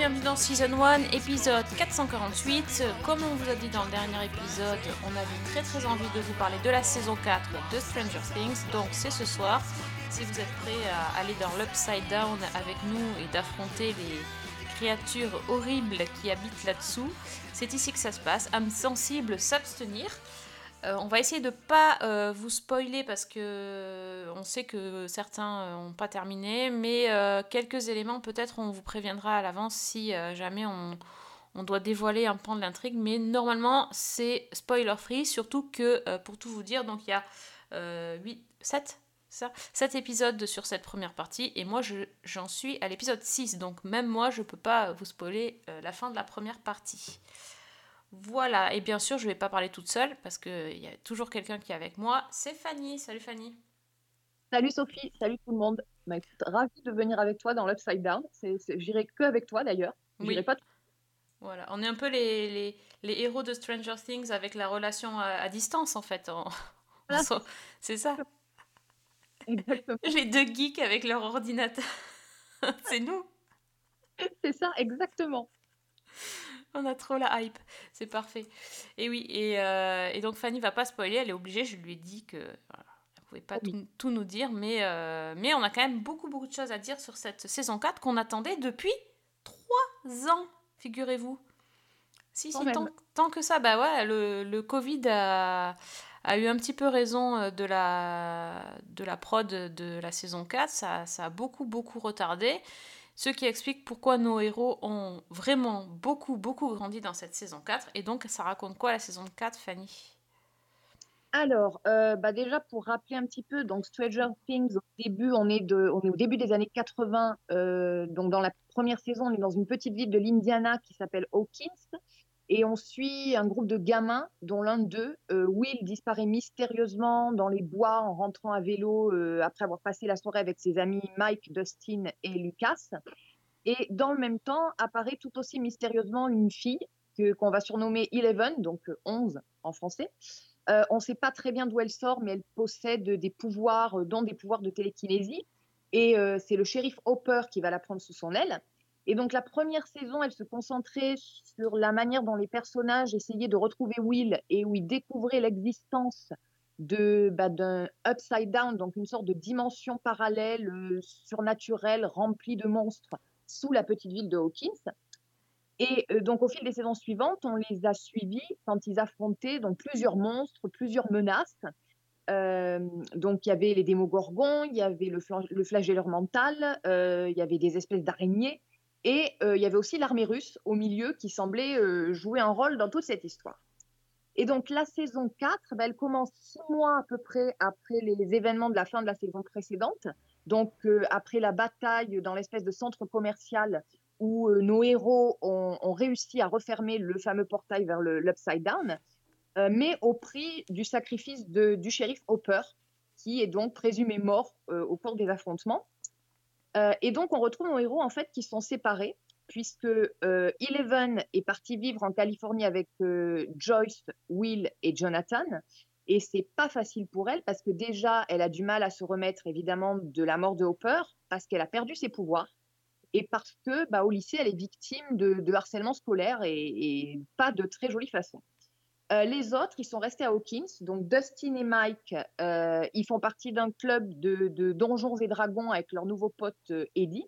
bienvenue dans Season 1, épisode 448. Comme on vous a dit dans le dernier épisode, on avait très très envie de vous parler de la saison 4 de Stranger Things, donc c'est ce soir. Si vous êtes prêts à aller dans l'Upside Down avec nous et d'affronter les créatures horribles qui habitent là-dessous, c'est ici que ça se passe. âme sensible, s'abstenir. Euh, on va essayer de pas euh, vous spoiler parce que on sait que certains n'ont pas terminé, mais euh, quelques éléments peut-être on vous préviendra à l'avance si euh, jamais on, doit dévoiler un pan de l'intrigue. Mais normalement c'est spoiler free, surtout que euh, pour tout vous dire, donc il y a 8, 7 ça, 7 épisodes sur cette première partie et moi je- j'en suis à l'épisode 6 donc même moi je peux pas vous spoiler euh, la fin de la première partie. Voilà, et bien sûr, je vais pas parler toute seule parce qu'il y a toujours quelqu'un qui est avec moi. C'est Fanny. Salut Fanny. Salut Sophie, salut tout le monde. Bah, ravie de venir avec toi dans l'Upside Down. J'irai que avec toi d'ailleurs. Oui. Pas Voilà, on est un peu les, les, les héros de Stranger Things avec la relation à, à distance en fait. Voilà. C'est ça. Exactement. Les deux geeks avec leur ordinateur. C'est nous. C'est ça, exactement. On a trop la hype. C'est parfait. Et oui, et, euh, et donc Fanny va pas spoiler, elle est obligée. Je lui ai dit que voilà, elle pouvait pas Oui. tout, tout nous dire, mais, euh, mais on a quand même beaucoup beaucoup de choses à dire sur cette saison 4 qu'on attendait depuis 3 ans, figurez-vous. Si, si, tant que ça, bah ouais, le, le Covid a, a eu un petit peu raison euh, de la, de la prod de la saison 4. Ça, ça a beaucoup, beaucoup retardé. Ce qui explique pourquoi nos héros ont vraiment beaucoup, beaucoup grandi dans cette saison 4. Et donc, ça raconte quoi la saison 4, Fanny? Alors, euh, bah déjà pour rappeler un petit peu, donc Stranger Things, au début, on est, de, on est au début des années 80. euh, donc dans la première saison, on est dans une petite ville de l'Indiana qui s'appelle Hawkins. Et on suit un groupe de gamins, dont l'un d'eux, euh, Will, disparaît mystérieusement dans les bois en rentrant à vélo euh, après avoir passé la soirée avec ses amis Mike, Dustin et Lucas. Et dans le même temps, apparaît tout aussi mystérieusement une fille qu'on va surnommer Eleven, donc euh, 11 en français. Euh, on ne sait pas très bien d'où elle sort, mais elle possède des pouvoirs, euh, dont des pouvoirs de télékinésie. Et euh, c'est le shérif Hopper qui va la prendre sous son aile. Et donc la première saison, elle se concentrait sur la manière dont les personnages essayaient de retrouver Will et où ils découvraient l'existence de bah, d'un upside down, donc une sorte de dimension parallèle euh, surnaturelle remplie de monstres sous la petite ville de Hawkins. Et euh, donc au fil des saisons suivantes, on les a suivis quand ils affrontaient donc plusieurs monstres, plusieurs menaces. Euh, donc il y avait les démogorgons, il y avait le, flagelleur mental, il y avait des espèces d'araignées, et euh, il y avait aussi l'armée russe au milieu qui semblait euh, jouer un rôle dans toute cette histoire. Et donc la saison 4, ben, elle commence six mois à peu près après les événements de la fin de la saison précédente. Donc euh, après la bataille dans l'espèce de centre commercial où nos héros ont, réussi à refermer le fameux portail vers l'Upside Down, mais au prix du sacrifice du shérif Hopper, qui est donc présumé mort au cours des affrontements. Euh, et donc on retrouve nos héros en fait qui sont séparés, puisque euh, Eleven est partie vivre en Californie avec euh, Joyce, Will et Jonathan. Et c'est pas facile pour elle parce que déjà elle a du mal à se remettre évidemment de la mort de Hopper parce qu'elle a perdu ses pouvoirs et parce que bah, au lycée elle est victime de, harcèlement scolaire et pas de très jolie façon. Euh, les autres, ils sont restés à Hawkins. Donc Dustin et Mike, euh, ils font partie d'un club de, de donjons et dragons avec leur nouveau pote euh, Eddie.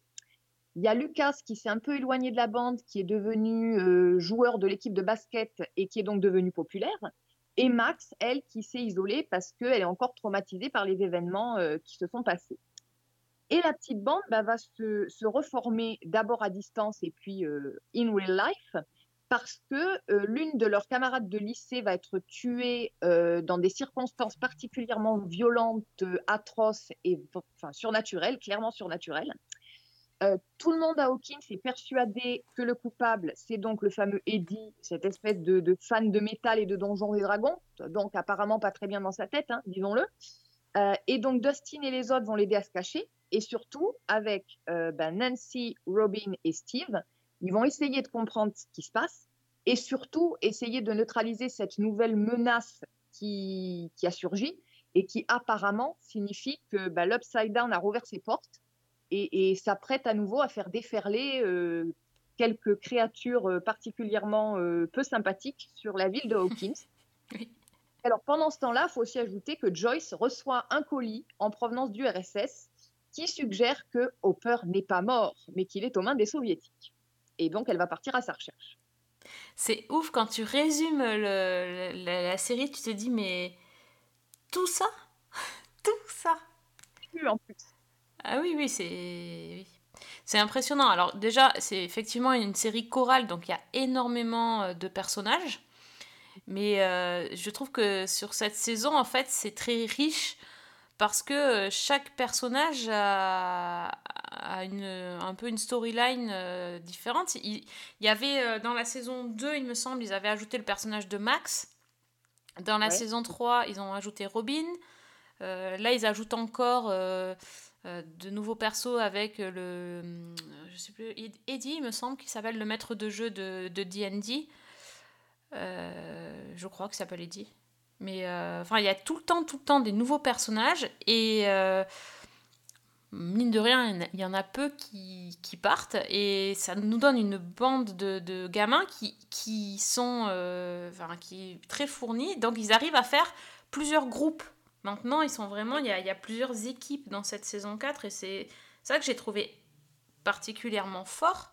Il y a Lucas qui s'est un peu éloigné de la bande, qui est devenu joueur de l'équipe de basket et qui est donc devenu populaire. Et Max, elle, qui s'est isolée parce qu'elle est encore traumatisée par les événements qui se sont passés. Et la petite bande bah, va se, se reformer d'abord à distance et puis in real life parce que euh, l'une de leurs camarades de lycée va être tuée euh, dans des circonstances particulièrement violentes, euh, atroces et enfin, surnaturelles, clairement surnaturelles. Tout le monde à Hawkins est persuadé que le coupable, c'est donc le fameux Eddie, cette espèce de, fan de métal et de donjons et dragons, donc apparemment pas très bien dans sa tête, hein, disons-le. Et donc Dustin et les autres vont l'aider à se cacher. Et surtout, avec ben, Nancy, Robin et Steve, ils vont essayer de comprendre ce qui se passe. et surtout essayer de neutraliser cette nouvelle menace qui, qui a surgi et qui apparemment signifie que bah, l'Upside Down a rouvert ses portes et, et s'apprête à nouveau à faire déferler euh, quelques créatures euh, particulièrement euh, peu sympathiques sur la ville de Hawkins. Oui. Alors pendant ce temps-là, il faut aussi ajouter que Joyce reçoit un colis en provenance du RSS qui suggère que Hopper n'est pas mort, mais qu'il est aux mains des soviétiques. Et donc elle va partir à sa recherche. C'est ouf quand tu résumes le- le- la, la série, tu te dis mais tout ça, tout ça? Plus en plus. Ah oui oui c'est oui. c'est impressionnant. Alors déjà c'est effectivement une série chorale donc il y a énormément euh, de personnages, mais euh, je trouve que sur cette saison en fait c'est très riche parce que euh, chaque personnage a, a une, un peu une storyline euh, différente. Il, il y avait euh, dans la saison 2, il me semble, ils avaient ajouté le personnage de Max. Dans la Ouais. saison 3, ils ont ajouté Robin. Euh, là, ils ajoutent encore euh, de nouveaux persos avec le. Je sais plus, Ed- Eddie, il me semble, qui s'appelle le maître de jeu de de D&D. Euh, je crois qu'il s'appelle Eddie. Mais euh, enfin, il y a tout le temps, tout le temps des nouveaux personnages et euh, mine de rien, il y en a- peu qui, qui partent et ça nous donne une bande de, de gamins qui, qui sont euh, qui très fournis. Donc, ils arrivent à faire plusieurs groupes. Maintenant, ils sont vraiment, il y a, plusieurs équipes dans cette saison 4 et c'est ça que j'ai trouvé particulièrement fort.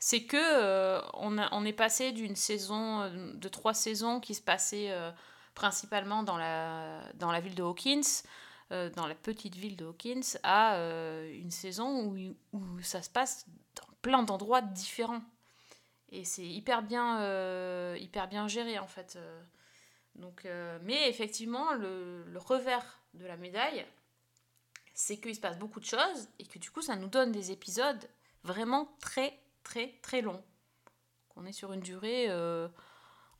C'est que on, a- on est passé d'une saison de trois saisons qui se passaient principalement dans la, ville de Hawkins, euh, dans la petite ville de Hawkins, à euh, une saison où, ça se passe dans plein d'endroits différents. Et c'est hyper bien, euh, hyper bien géré en fait. Donc, mais effectivement, le, le revers de la médaille, c'est qu'il se passe beaucoup de choses et que du coup, ça nous donne des épisodes vraiment très, très, très longs. On est sur une durée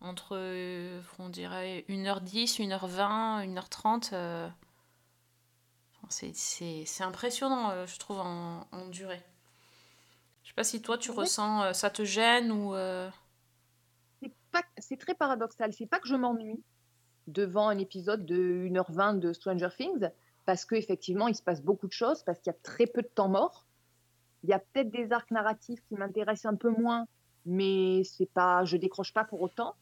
entre, euh, on dirait, 1h10, 1h20, 1h30. euh, c'est- impressionnant, euh, je trouve, en, en durée. Je sais pas si toi, tu Oui. ressens, euh, ça te gêne ou... euh, C'est très paradoxal. C'est pas que je m'ennuie devant un épisode de 1h20 de Stranger Things, parce qu'effectivement, il se passe beaucoup de choses, parce qu'il y a très peu de temps mort. Il y a peut-être des arcs narratifs qui m'intéressent un peu moins, mais c'est pas, je décroche pas pour autant.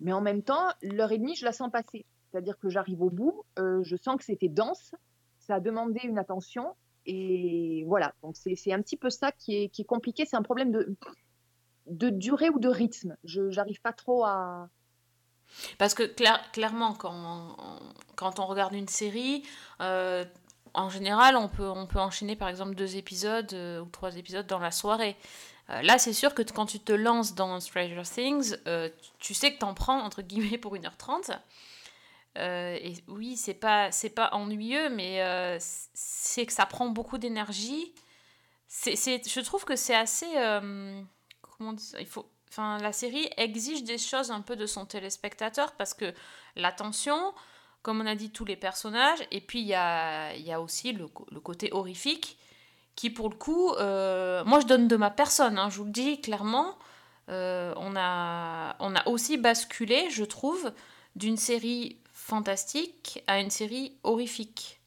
Mais en même temps, l'heure et demie, je la sens passer. C'est-à-dire que j'arrive au bout, euh, je sens que c'était dense, ça a demandé une attention, et voilà. Donc c'est un petit peu ça qui est, compliqué. C'est un problème de, de durée ou de rythme. Je j'arrive pas trop à. Parce que clair- clairement, quand on, regarde une série, euh, en général, on peut, on peut enchaîner par exemple deux épisodes euh, ou trois épisodes dans la soirée. Euh, là, c'est sûr que quand tu te lances dans Stranger Things, euh, tu sais que t'en prends entre guillemets pour 1h30. Euh, et oui, c'est pas, c'est pas ennuyeux, mais c'est que ça prend beaucoup d'énergie. C'est, je trouve que c'est assez. comment dire ça Il faut, enfin, la série exige des choses un peu de son téléspectateur parce que l'attention, comme on a dit, tous les personnages, et puis il y a, y a aussi le, le côté horrifique qui, pour le coup, euh, moi je donne de ma personne, hein, je vous le dis clairement, euh, on, a, on a aussi basculé, je trouve, d'une série fantastique à une série horrifique.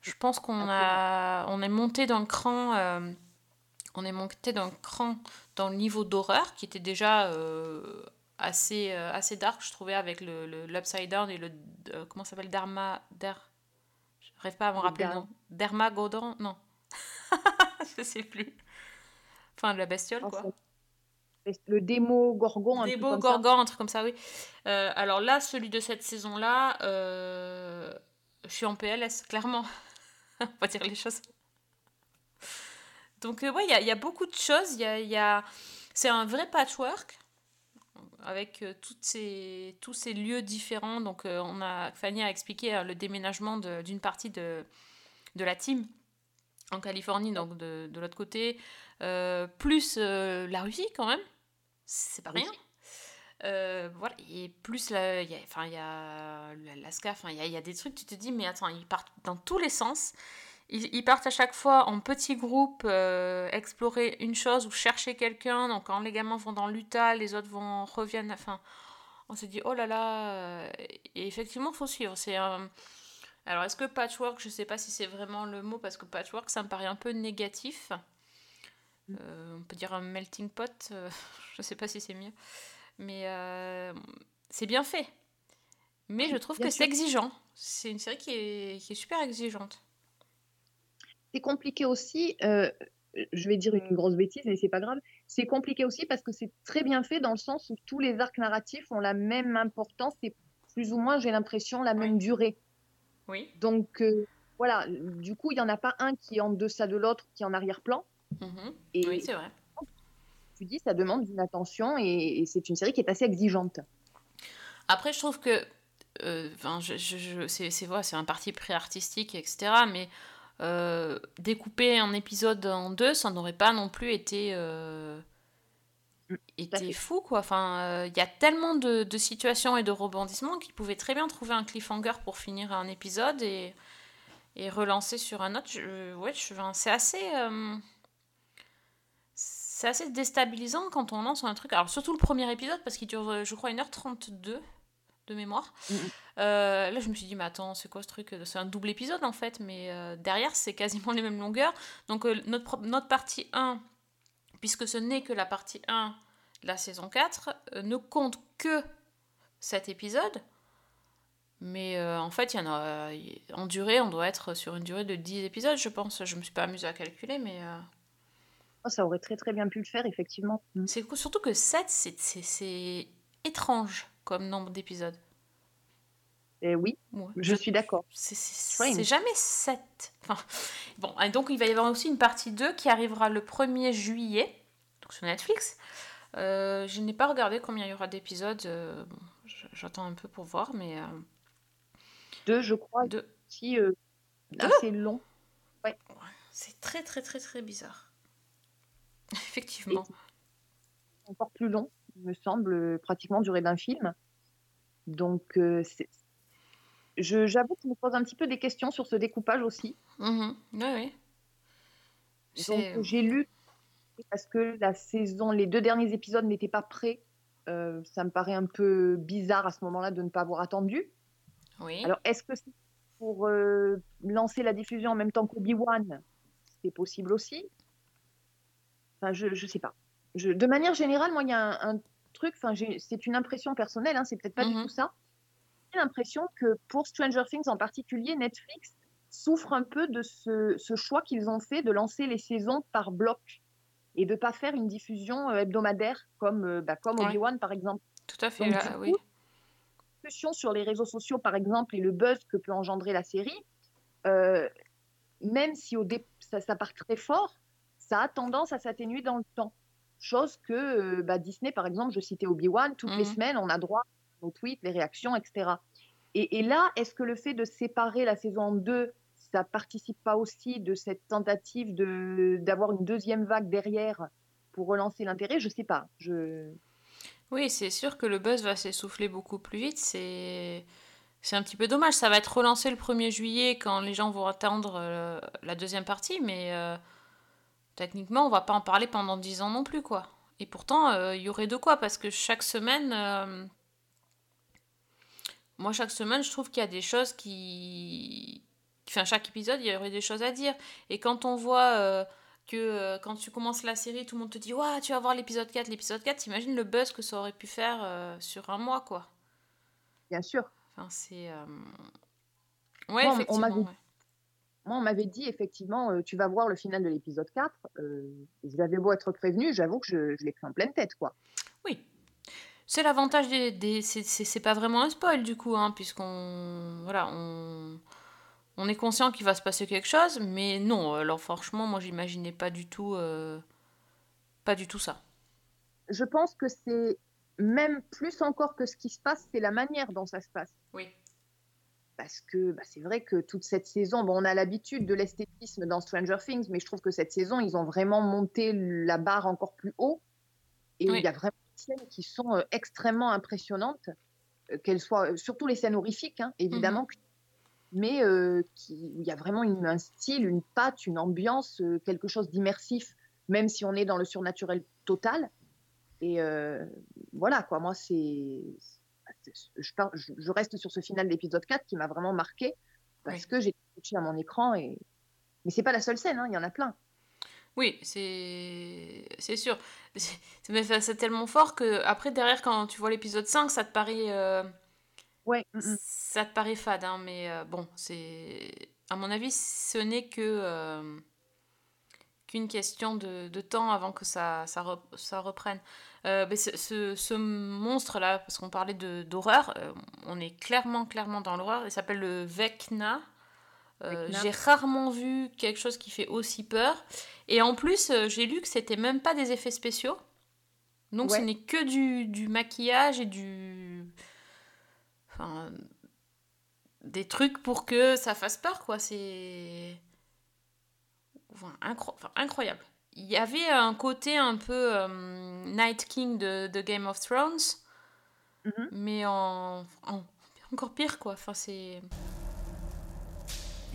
Je pense qu'on a, on est monté d'un cran, euh, on est monté d'un cran dans le niveau d'horreur qui était déjà assez, assez dark, je trouvais, avec le, l'Upside Down et le. comment s'appelle Dharma. Der, je n'arrive pas à me Le rappeler le Dar- nom. Dermagodon Non. je sais plus. Enfin, la bestiole, quoi. Le démo Gorgon, ça. gorgons, un truc comme ça, oui. Euh, alors là, celui de cette saison-là, euh, je suis en PLS, clairement. On va dire les choses. Donc, euh, ouais, il y a, il y a beaucoup de choses. Y a, y a... C'est un vrai patchwork avec euh, toutes ces, tous ces lieux différents. Donc, on a, Fanny a expliqué le déménagement de- d'une partie de, de la team en Californie, donc de, de l'autre côté, Euh, plus euh, la Russie quand même. C'est pas Oui. rien. Euh, voilà, et plus la- il y a, enfin, il y a l'Alaska, enfin, il y a, y a des trucs, tu te dis, mais attends, ils partent dans tous les sens. ils, ils partent à chaque fois en petits groupes explorer une chose ou chercher quelqu'un. Donc quand les gamins vont dans l'Utah, les autres vont reviennent. Enfin, on se dit oh là là. Et effectivement, faut suivre. C'est un- alors est-ce que patchwork, je sais pas si c'est vraiment le mot parce que patchwork, ça me paraît un peu négatif. Euh, on peut dire un melting pot. euh, je sais pas si c'est mieux, mais euh, c'est bien fait. Mais je trouve bien que c'est exigeant. C'est une série qui est, qui est super exigeante. C'est compliqué aussi, je vais dire une grosse bêtise, mais c'est pas grave. C'est compliqué aussi parce que c'est très bien fait dans le sens où tous les arcs narratifs ont la même importance et plus ou moins, j'ai l'impression, la même durée. Oui. Donc euh, voilà, du coup, il n'y en a pas un qui est en deçà de l'autre, qui est en arrière-plan. Mhm. Et Oui, c'est vrai. tu dis, ça demande une attention et, et c'est une série qui est assez exigeante. Après, je trouve que. euh, je, je- je- c'est un parti pris artistique, etc. Mais euh, découper un épisode en deux, ça n'aurait pas non plus été. Euh, Mm, été fait. fou, quoi. Enfin, euh, il y a tellement de, de situations et de rebondissements qu'ils pouvaient très bien trouver un cliffhanger pour finir un épisode et, et relancer sur un autre. Je- ouais, je- enfin, c'est assez. euh, c'est assez déstabilisant quand on lance un truc. Alors, surtout le premier épisode, parce qu'il dure, euh, je crois, 1h32 de mémoire. Mhm. Euh, là, je me suis dit, mais attends, c'est quoi ce truc? C'est un double épisode en fait, mais derrière, c'est quasiment les mêmes longueurs. Donc, notre, notre partie 1, puisque ce n'est que la partie 1 de la saison 4, euh, ne compte que cet épisode. Mais euh, en fait, il y en a. y- En durée, on doit être sur une durée de 10 épisodes, je pense. Je me suis pas amusée à calculer, mais. euh, Oh, ça aurait très très bien pu le faire, effectivement. Mm. c'est. Surtout que 7, c'est- c'est c'est étrange comme nombre d'épisodes. Et oui, Ouais. je suis d'accord. C'est- jamais 7. Enfin, bon, et donc il va y avoir aussi une partie 2 qui arrivera le 1er juillet, donc sur Netflix. Euh, je n'ai pas regardé combien il y aura d'épisodes. euh, J'attends un peu pour voir, mais euh, Deux, je crois, deux. assez long. c'est très très très très bizarre. Effectivement. encore plus long, il me semble, pratiquement durée d'un film. Donc, j'avoue que je me pose un petit peu des questions sur ce découpage aussi. Mhm. Ouais, ouais. Donc, C'est- j'ai lu parce que la saison, les deux derniers épisodes n'étaient pas prêts. Euh, ça me paraît un peu bizarre à ce moment-là de ne pas avoir attendu. Oui. Alors, est-ce que c'est pour euh, lancer la diffusion en même temps qu'Obi-Wan? C'est possible aussi. Enfin, je ne sais pas. Je- de manière générale, moi, il y a un, un truc, c'est une impression personnelle, hein, c'est peut-être pas du tout ça. L'impression que pour Stranger Things en particulier, Netflix souffre un peu de ce, ce choix qu'ils ont fait de lancer les saisons par bloc et de pas faire une diffusion euh, hebdomadaire comme, euh, bah, comme Ouais. Obi-Wan, par exemple Tout à fait. Donc, là, coup, oui. discussion sur les réseaux sociaux, par exemple, et le buzz que peut engendrer la série, euh, même si au dé- ça, ça part très fort, ça a tendance à s'atténuer dans le temps. Chose que euh, bah, Disney, par exemple, je citais Obi-Wan, toutes les Mhm. semaines, on a droit aux tweets, les réactions, etc. Et, là, est-ce que le fait de séparer la saison en deux, ça participe pas aussi de cette tentative de d'avoir une deuxième vague derrière pour relancer l'intérêt? Je sais pas. Je... Oui, c'est sûr que le buzz va s'essouffler beaucoup plus vite. C'est c'est un petit peu dommage. Ça va être relancé le 1er juillet quand les gens vont attendre euh, la deuxième partie, mais euh, techniquement, on va pas en parler pendant 10 ans non plus, quoi. Et pourtant, euh, il y aurait de quoi, parce que chaque semaine, moi, chaque semaine, je trouve qu'il y a des choses qui... Enfin, chaque épisode, il y aurait des choses à dire. Et quand on voit... euh, que euh, quand tu commences la série, tout le monde te dit Waouh, tu vas voir l'épisode 4, l'épisode 4, t'imagines le buzz que ça aurait pu faire euh, sur un mois, quoi. Bien sûr. Enfin, c'est. Ouais, Moi, on- on effectivement. ouais. Moi, on m'avait dit effectivement, tu vas voir le final de l'épisode 4. Euh, J'avais beau être prévenu, j'avoue que je, je l'ai pris en pleine tête, quoi. C'est l'avantage des. des- c'est- pas vraiment un spoil, du coup, hein, puisqu'on. Voilà, on. On est conscient qu'il va se passer quelque chose, mais non, alors franchement, moi j'imaginais pas du tout. euh, Pas du tout ça. Je pense que c'est même plus encore que ce qui se passe, c'est la manière dont ça se passe. Oui. Parce que bah, c'est vrai que toute cette saison, bon, on a l'habitude de l'esthétisme dans Stranger Things, mais je trouve que cette saison, ils ont vraiment monté la barre encore plus haut. Et Oui. il y a vraiment scènes qui sont euh, extrêmement impressionnantes, euh, qu'elles soient, euh, surtout les scènes horrifiques, hein, évidemment. mais euh, qui, il y a vraiment une- un style, une patte, une ambiance, euh, quelque chose d'immersif, même si on est dans le surnaturel total. Et euh, voilà, quoi, moi, c'est. Je, je- reste sur ce final d'épisode 4 qui m'a vraiment marqué parce Oui. que j'ai touché à mon écran. Et... Mais c'est pas la seule scène, hein, il y en a plein. Oui, c'est c'est sûr. C'est mais ça- c'est tellement fort que après derrière quand tu vois l'épisode 5, ça te paraît euh, Ouais, mm, mm. ça te paraît fade hein, mais euh, bon, c'est à mon avis, ce n'est que euh, qu'une question de, de temps avant que ça ça, ça reprenne. Mais ce, ce- ce monstre-là, parce qu'on parlait de d'horreur, on est clairement clairement dans l'horreur. Il s'appelle le Vecna. Euh, j'ai rarement vu quelque chose qui fait aussi peur. Et en plus, euh, j'ai lu que c'était même pas des effets spéciaux. Donc ce n'est que du, du maquillage et du. Enfin. Des trucs pour que ça fasse peur, quoi. C'est. Enfin, incro- enfin, incroyable. Il y avait un côté un peu euh, Night King de, de Game of Thrones, Mhm. mais en, en- encore pire, quoi. Enfin, c'est.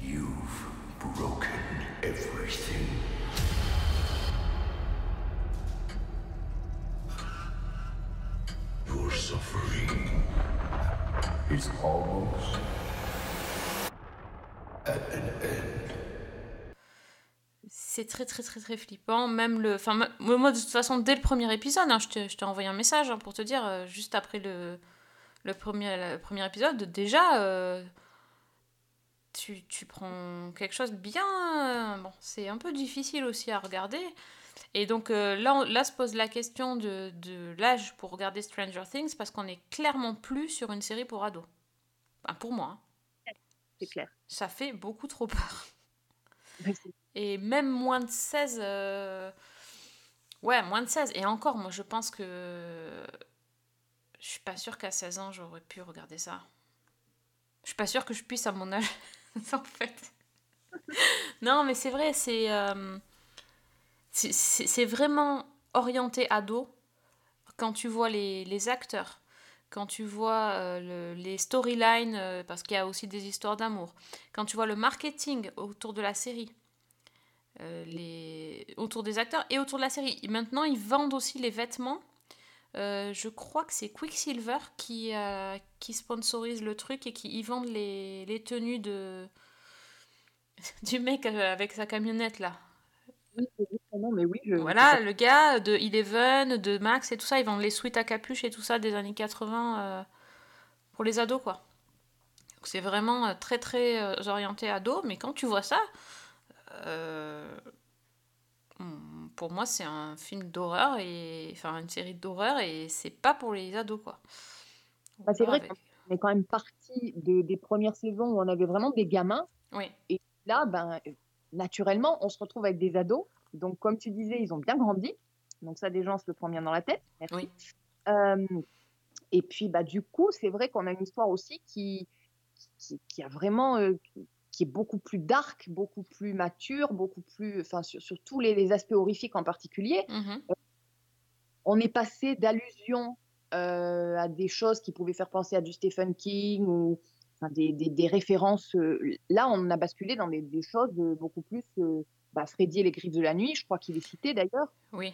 You've broken everything. Your suffering is almost at an end. C'est très très très très flippant. Même le. Enfin, moi de toute façon, dès le premier épisode, hein, je t'ai envoyé un message hein, pour te dire, euh, juste après le, le, premier, premier épisode, déjà, euh, tu, tu prends quelque chose bien. Bon, c'est un peu difficile aussi à regarder. Et donc euh, là, on- là se pose la question de, de l'âge pour regarder Stranger Things parce qu'on est clairement plus sur une série pour ados. Enfin, pour moi, hein. c'est clair. ça fait beaucoup trop peur. Et même moins de 16. euh, Ouais, moins de 16. Et encore, moi, je pense que. Je suis pas sûre qu'à 16 ans, j'aurais pu regarder ça. Je suis pas sûre que je puisse à mon âge, en fait. non, mais c'est vrai, c'est. euh, c'est- C'est vraiment orienté ado quand tu vois les, les acteurs, quand tu vois euh, le- les storylines, euh, parce qu'il y a aussi des histoires d'amour, quand tu vois le marketing autour de la série, les... autour des acteurs et autour de la série. Maintenant, ils vendent aussi les vêtements. Euh, je crois que c'est Quicksilver qui, euh, qui sponsorise le truc et qui y vendent les, les tenues de du mec euh, avec sa camionnette là. Oui, nom, mais oui, je. Voilà, le gars de Eleven, de Max et tout ça, ils vendent les suites à capuche et tout ça des années 80 euh, pour les ados, quoi. Donc c'est vraiment très très orienté ado, mais quand tu vois ça, pour moi c'est un film d'horreur et enfin une série d'horreur et c'est pas pour les ados, quoi. Bah, c'est vrai Avec- On est quand même parti de- des premières saisons où on avait vraiment des gamins. Oui, Là, ben, naturellement, on se retrouve avec des ados. Donc, comme tu disais, ils ont bien grandi. Donc, ça, déjà, on se le prend bien dans la tête. Merci. Oui. Euh, et puis, bah, du coup, c'est vrai qu'on a une histoire aussi qui, qui, qui a vraiment, euh, qui- est beaucoup plus dark, beaucoup plus mature, beaucoup plus, enfin, sur, sur tous les, les aspects horrifiques en particulier. Mhm. On est passé d'allusions euh, à des choses qui pouvaient faire penser à du Stephen King ou enfin, des, des- des références. euh, là, on a basculé dans des, des choses euh, beaucoup plus. euh, bah, Freddy et les griffes de la nuit, je crois qu'il est cité d'ailleurs. oui.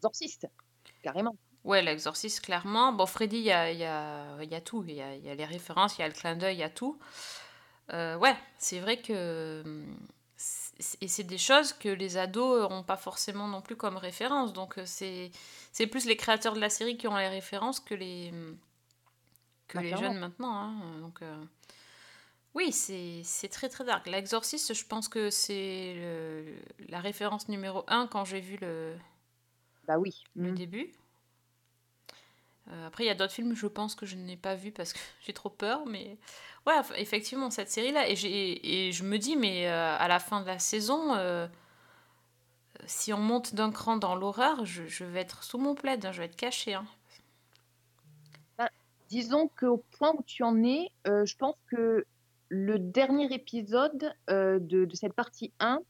Exorciste, carrément. Ouais, l'exorciste, clairement. Bon, Freddy, il y a, il y, a, il y a tout. Il y a, il y a les références, il y a le clin d'œil, il y a tout. Euh, ouais, c'est vrai que. c'est- Et c'est des choses que les ados n'ont pas forcément non plus comme référence. Donc, euh, c'est plus les créateurs de la série qui ont les références que les, que Ah, les clairement. jeunes maintenant. hein. Donc, euh, oui, c'est très très dark. L'exorciste, je pense que c'est la référence numéro un quand j'ai vu le, Bah oui. le Mm. début. Euh, après, il y a d'autres films, je pense, que je n'ai pas vu parce que j'ai trop peur. Mais ouais, eff- effectivement, cette série-là. Et, et je me dis, mais euh, à la fin de la saison, euh, si on monte d'un cran dans l'horreur, je, vais être sous mon plaid, hein, je vais être cachée. hein. Disons qu'au point où tu en es, euh, je pense que le dernier épisode de, cette partie 1,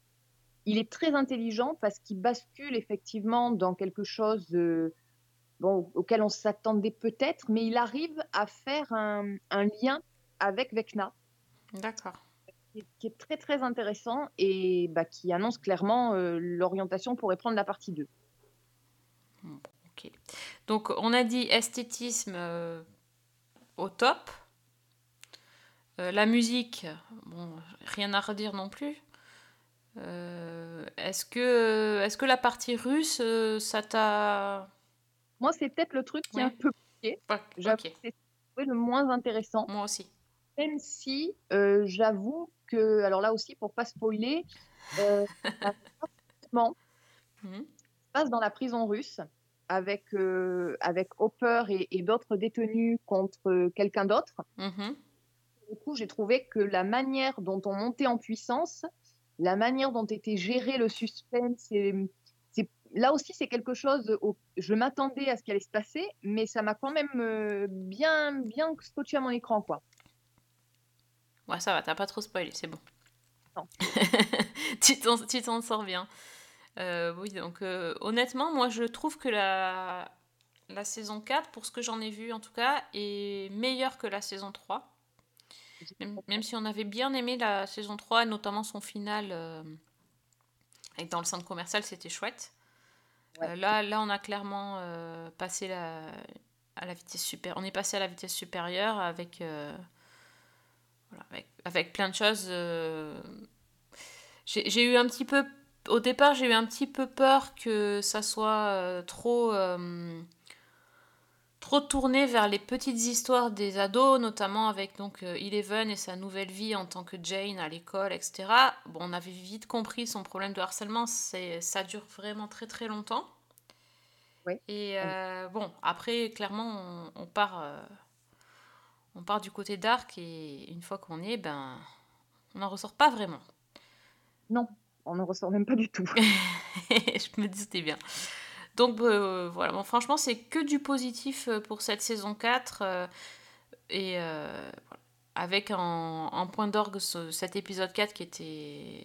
il est très intelligent parce qu'il bascule effectivement dans quelque chose bon, auquel on s'attendait peut-être, mais il arrive à faire un lien avec Vecna. D'accord. qui est, qui est très très intéressant et bah, qui annonce clairement euh, l'orientation pourrait prendre la partie 2. Ok. Donc, on a dit esthétisme euh, au top. Euh, la musique, bon, rien à redire non plus. Est-ce que, est-ce que la partie russe, ça t'a... Moi, c'est peut-être le truc qui est un peu Ouais, j'avoue ok. que c'est le moins intéressant, Moi aussi. Même si euh, j'avoue que, alors là aussi, pour pas spoiler, euh, ça se passe dans la prison russe avec, euh, avec Hopper et, et d'autres détenus contre quelqu'un d'autre. Mhm. Du coup, j'ai trouvé que la manière dont on montait en puissance, la manière dont était géré le suspense, et, là aussi, c'est quelque chose. Au, je m'attendais à ce qui allait se passer, mais ça m'a quand même euh, bien, bien scotché à mon écran, quoi. Ouais, ça va, t'as pas trop spoilé, c'est bon. Non. tu t'en sors bien. Euh, oui, donc euh, honnêtement, moi je trouve que la, la saison 4, pour ce que j'en ai vu en tout cas, est meilleure que la saison 3. Même, même si on avait bien aimé la saison 3, notamment son final euh, avec dans le centre commercial, c'était chouette. Ouais. Euh, là, là, on a clairement passé la, à la vitesse super. On est passé à la vitesse supérieure avec, voilà, avec, avec plein de choses. euh. J'ai eu un petit peu, au départ, j'ai eu un petit peu peur que ça soit euh, trop, euh, trop tourné vers les petites histoires des ados, notamment avec donc Eleven et sa nouvelle vie en tant que Jane à l'école, etc. Bon, on avait vite compris son problème de harcèlement, c'est ça dure vraiment très très longtemps. Oui. Et euh, bon, après, clairement, on, on part, euh, on part du côté dark et une fois qu'on est, ben, on n'en ressort pas vraiment. Non, on ne ressort même pas du tout. je me disais bien. Donc euh, voilà, bon, franchement, c'est que du positif euh, pour cette saison 4. euh, et euh, voilà. avec en, en point d'orgue ce- cet épisode 4 qui était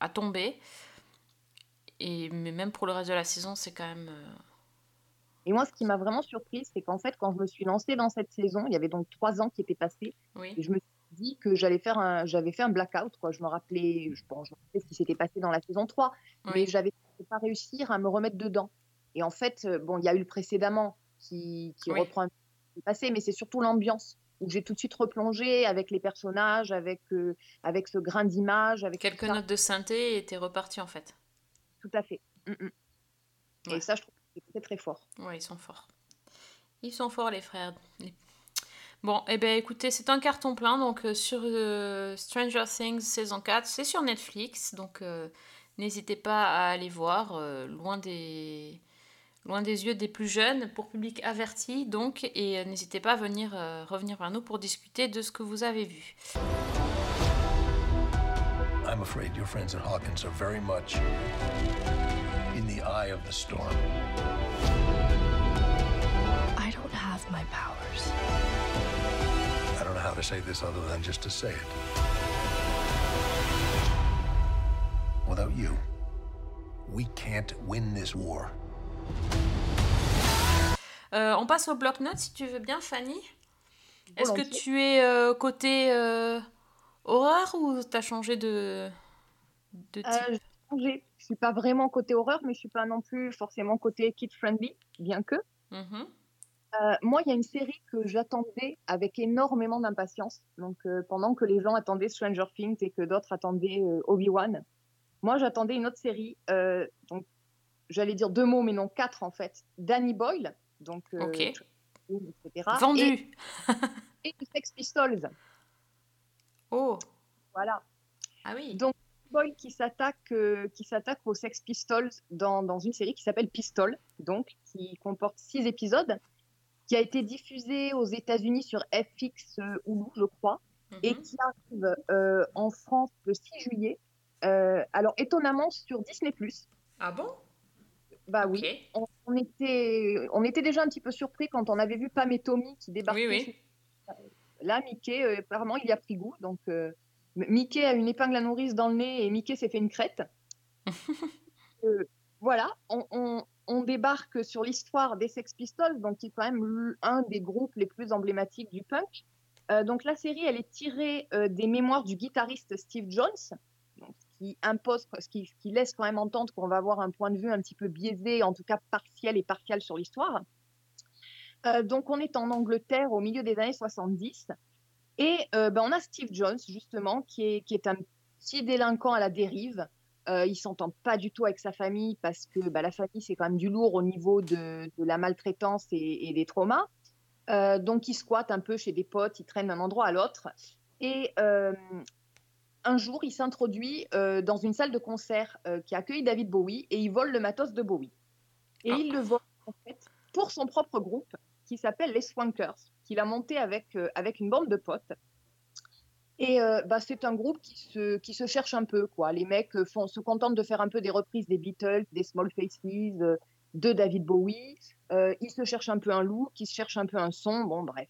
à tomber. Et, mais même pour le reste de la saison, c'est quand même. Et moi, ce qui m'a vraiment surprise, c'est qu'en fait, quand je me suis lancée dans cette saison, il y avait donc trois ans qui étaient passés, Oui. et je me suis dit que j'allais faire un, j'avais fait un blackout, quoi. Je me rappelais, je, bon, je me rappelais ce qui s'était passé dans la saison 3, mais Oui. j'avais pas réussi à me remettre dedans. Et en fait, euh, bon, il y a eu le précédemment qui, qui Oui. reprend un peu le passé, mais c'est surtout l'ambiance où j'ai tout de suite replongé avec les personnages, avec, euh, avec ce grain d'image, avec Quelques notes de synthé et t'es reparti en fait. Tout à fait. Mm, mm. Ouais. Et ça, je trouve c'est très très fort. Ouais, ils sont forts. Ils sont forts, les frères. Les- Bon, eh ben écoutez, c'est un carton plein. Donc, euh, sur euh, Stranger Things saison 4, c'est sur Netflix. Donc, euh, n'hésitez pas à aller voir. euh, loin, des... loin des yeux des plus jeunes, pour public averti. Donc, et euh, n'hésitez pas à venir euh, revenir vers nous pour discuter de ce que vous avez vu. I'm afraid your friends at Hawkins are very much in the eye of the storm. I don't have my powers. I don't know how to say this other than just to say it. Without you, we can't win this war. Euh, on passe au bloc-notes si tu veux bien, Fanny. Est-ce que tu es euh, côté euh, horreur ou t'as changé de, de type? Euh, j'ai changé. Je suis pas vraiment côté horreur, mais je suis pas non plus forcément côté kid friendly, bien que. Mhm. Euh, moi, il y a une série que j'attendais avec énormément d'impatience. Donc, euh, pendant que les gens attendaient Stranger Things et que d'autres attendaient euh, Obi-Wan, moi, j'attendais une autre série. donc, j'allais dire deux mots, mais non quatre en fait. Danny Boyle, donc, etc. Vendu. Et, Sex Pistols. Oh, Voilà. ah oui. Donc, Boyle qui s'attaque euh, qui s'attaque aux Sex Pistols dans, dans une série qui s'appelle Pistol, donc qui comporte six épisodes, qui a été diffusée aux États-Unis sur FX euh, Hulu, je crois, et Mhm. qui arrive euh, en France le 6 juillet. Euh, alors étonnamment sur Disney+. Ah bon? Bah oui. On, on était on était déjà un petit peu surpris quand on avait vu Pam et Tommy qui débarquaient. Oui, oui. sur- Là, Mickey, euh, apparemment, il y a pris goût. Donc, Mickey a une épingle à nourrice dans le nez et Mickey s'est fait une crête. Euh, voilà, on, on- on débarque sur l'histoire des Sex Pistols, donc qui est quand même un des groupes les plus emblématiques du punk. Euh, donc la série, elle est tirée euh, des mémoires du guitariste Steve Jones, donc, qui impose, ce qui, laisse quand même entendre qu'on va avoir un point de vue un petit peu biaisé, en tout cas partiel et partial sur l'histoire. Donc on est en Angleterre au milieu des années 70 et euh, ben, on a Steve Jones justement qui est, qui est un petit délinquant à la dérive. Euh, il s'entend pas du tout avec sa famille parce que bah, la famille c'est quand même du lourd au niveau de, de la maltraitance et, et des traumas. Euh, donc il squatte un peu chez des potes, il traîne d'un endroit à l'autre. Et euh, un jour, il s'introduit dans une salle de concert qui accueille David Bowie et il vole le matos de Bowie. Et Ah. il le vole en fait pour son propre groupe qui s'appelle les Swankers, qu'il a monté avec, euh, avec une bande de potes. Et euh, bah, c'est un groupe qui se, qui se cherche un peu. Quoi. Les mecs euh, font, se contentent de faire un peu des reprises des Beatles, des Small Faces, de David Bowie. Ils se cherchent un peu un look, ils se cherchent un peu un son. Bon, bref.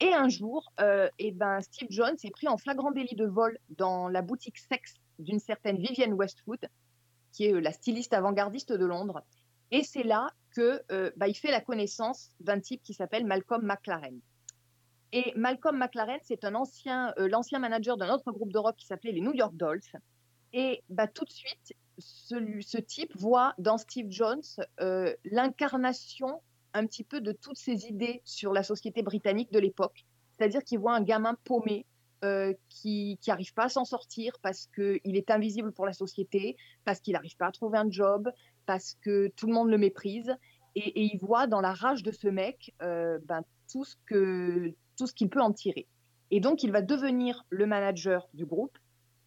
Et un jour, euh, eh ben, Steve Jones est pris en flagrant délit de vol dans la boutique sexe d'une certaine Vivienne Westwood, qui est la styliste avant-gardiste de Londres. Et c'est là que euh, bah, il fait la connaissance d'un type qui s'appelle Malcolm McLaren. Et Malcolm McLaren, c'est un ancien, euh, l'ancien manager d'un autre groupe de rock qui s'appelait les New York Dolls. Et bah, tout de suite, ce, type voit dans Steve Jones euh, l'incarnation un petit peu de toutes ces idées sur la société britannique de l'époque. C'est-à-dire qu'il voit un gamin paumé qui n'arrive pas à s'en sortir parce qu'il est invisible pour la société, parce qu'il n'arrive pas à trouver un job, parce que tout le monde le méprise. Et, il voit dans la rage de ce mec euh, ben, tout ce qu'il peut en tirer. Et donc, il va devenir le manager du groupe,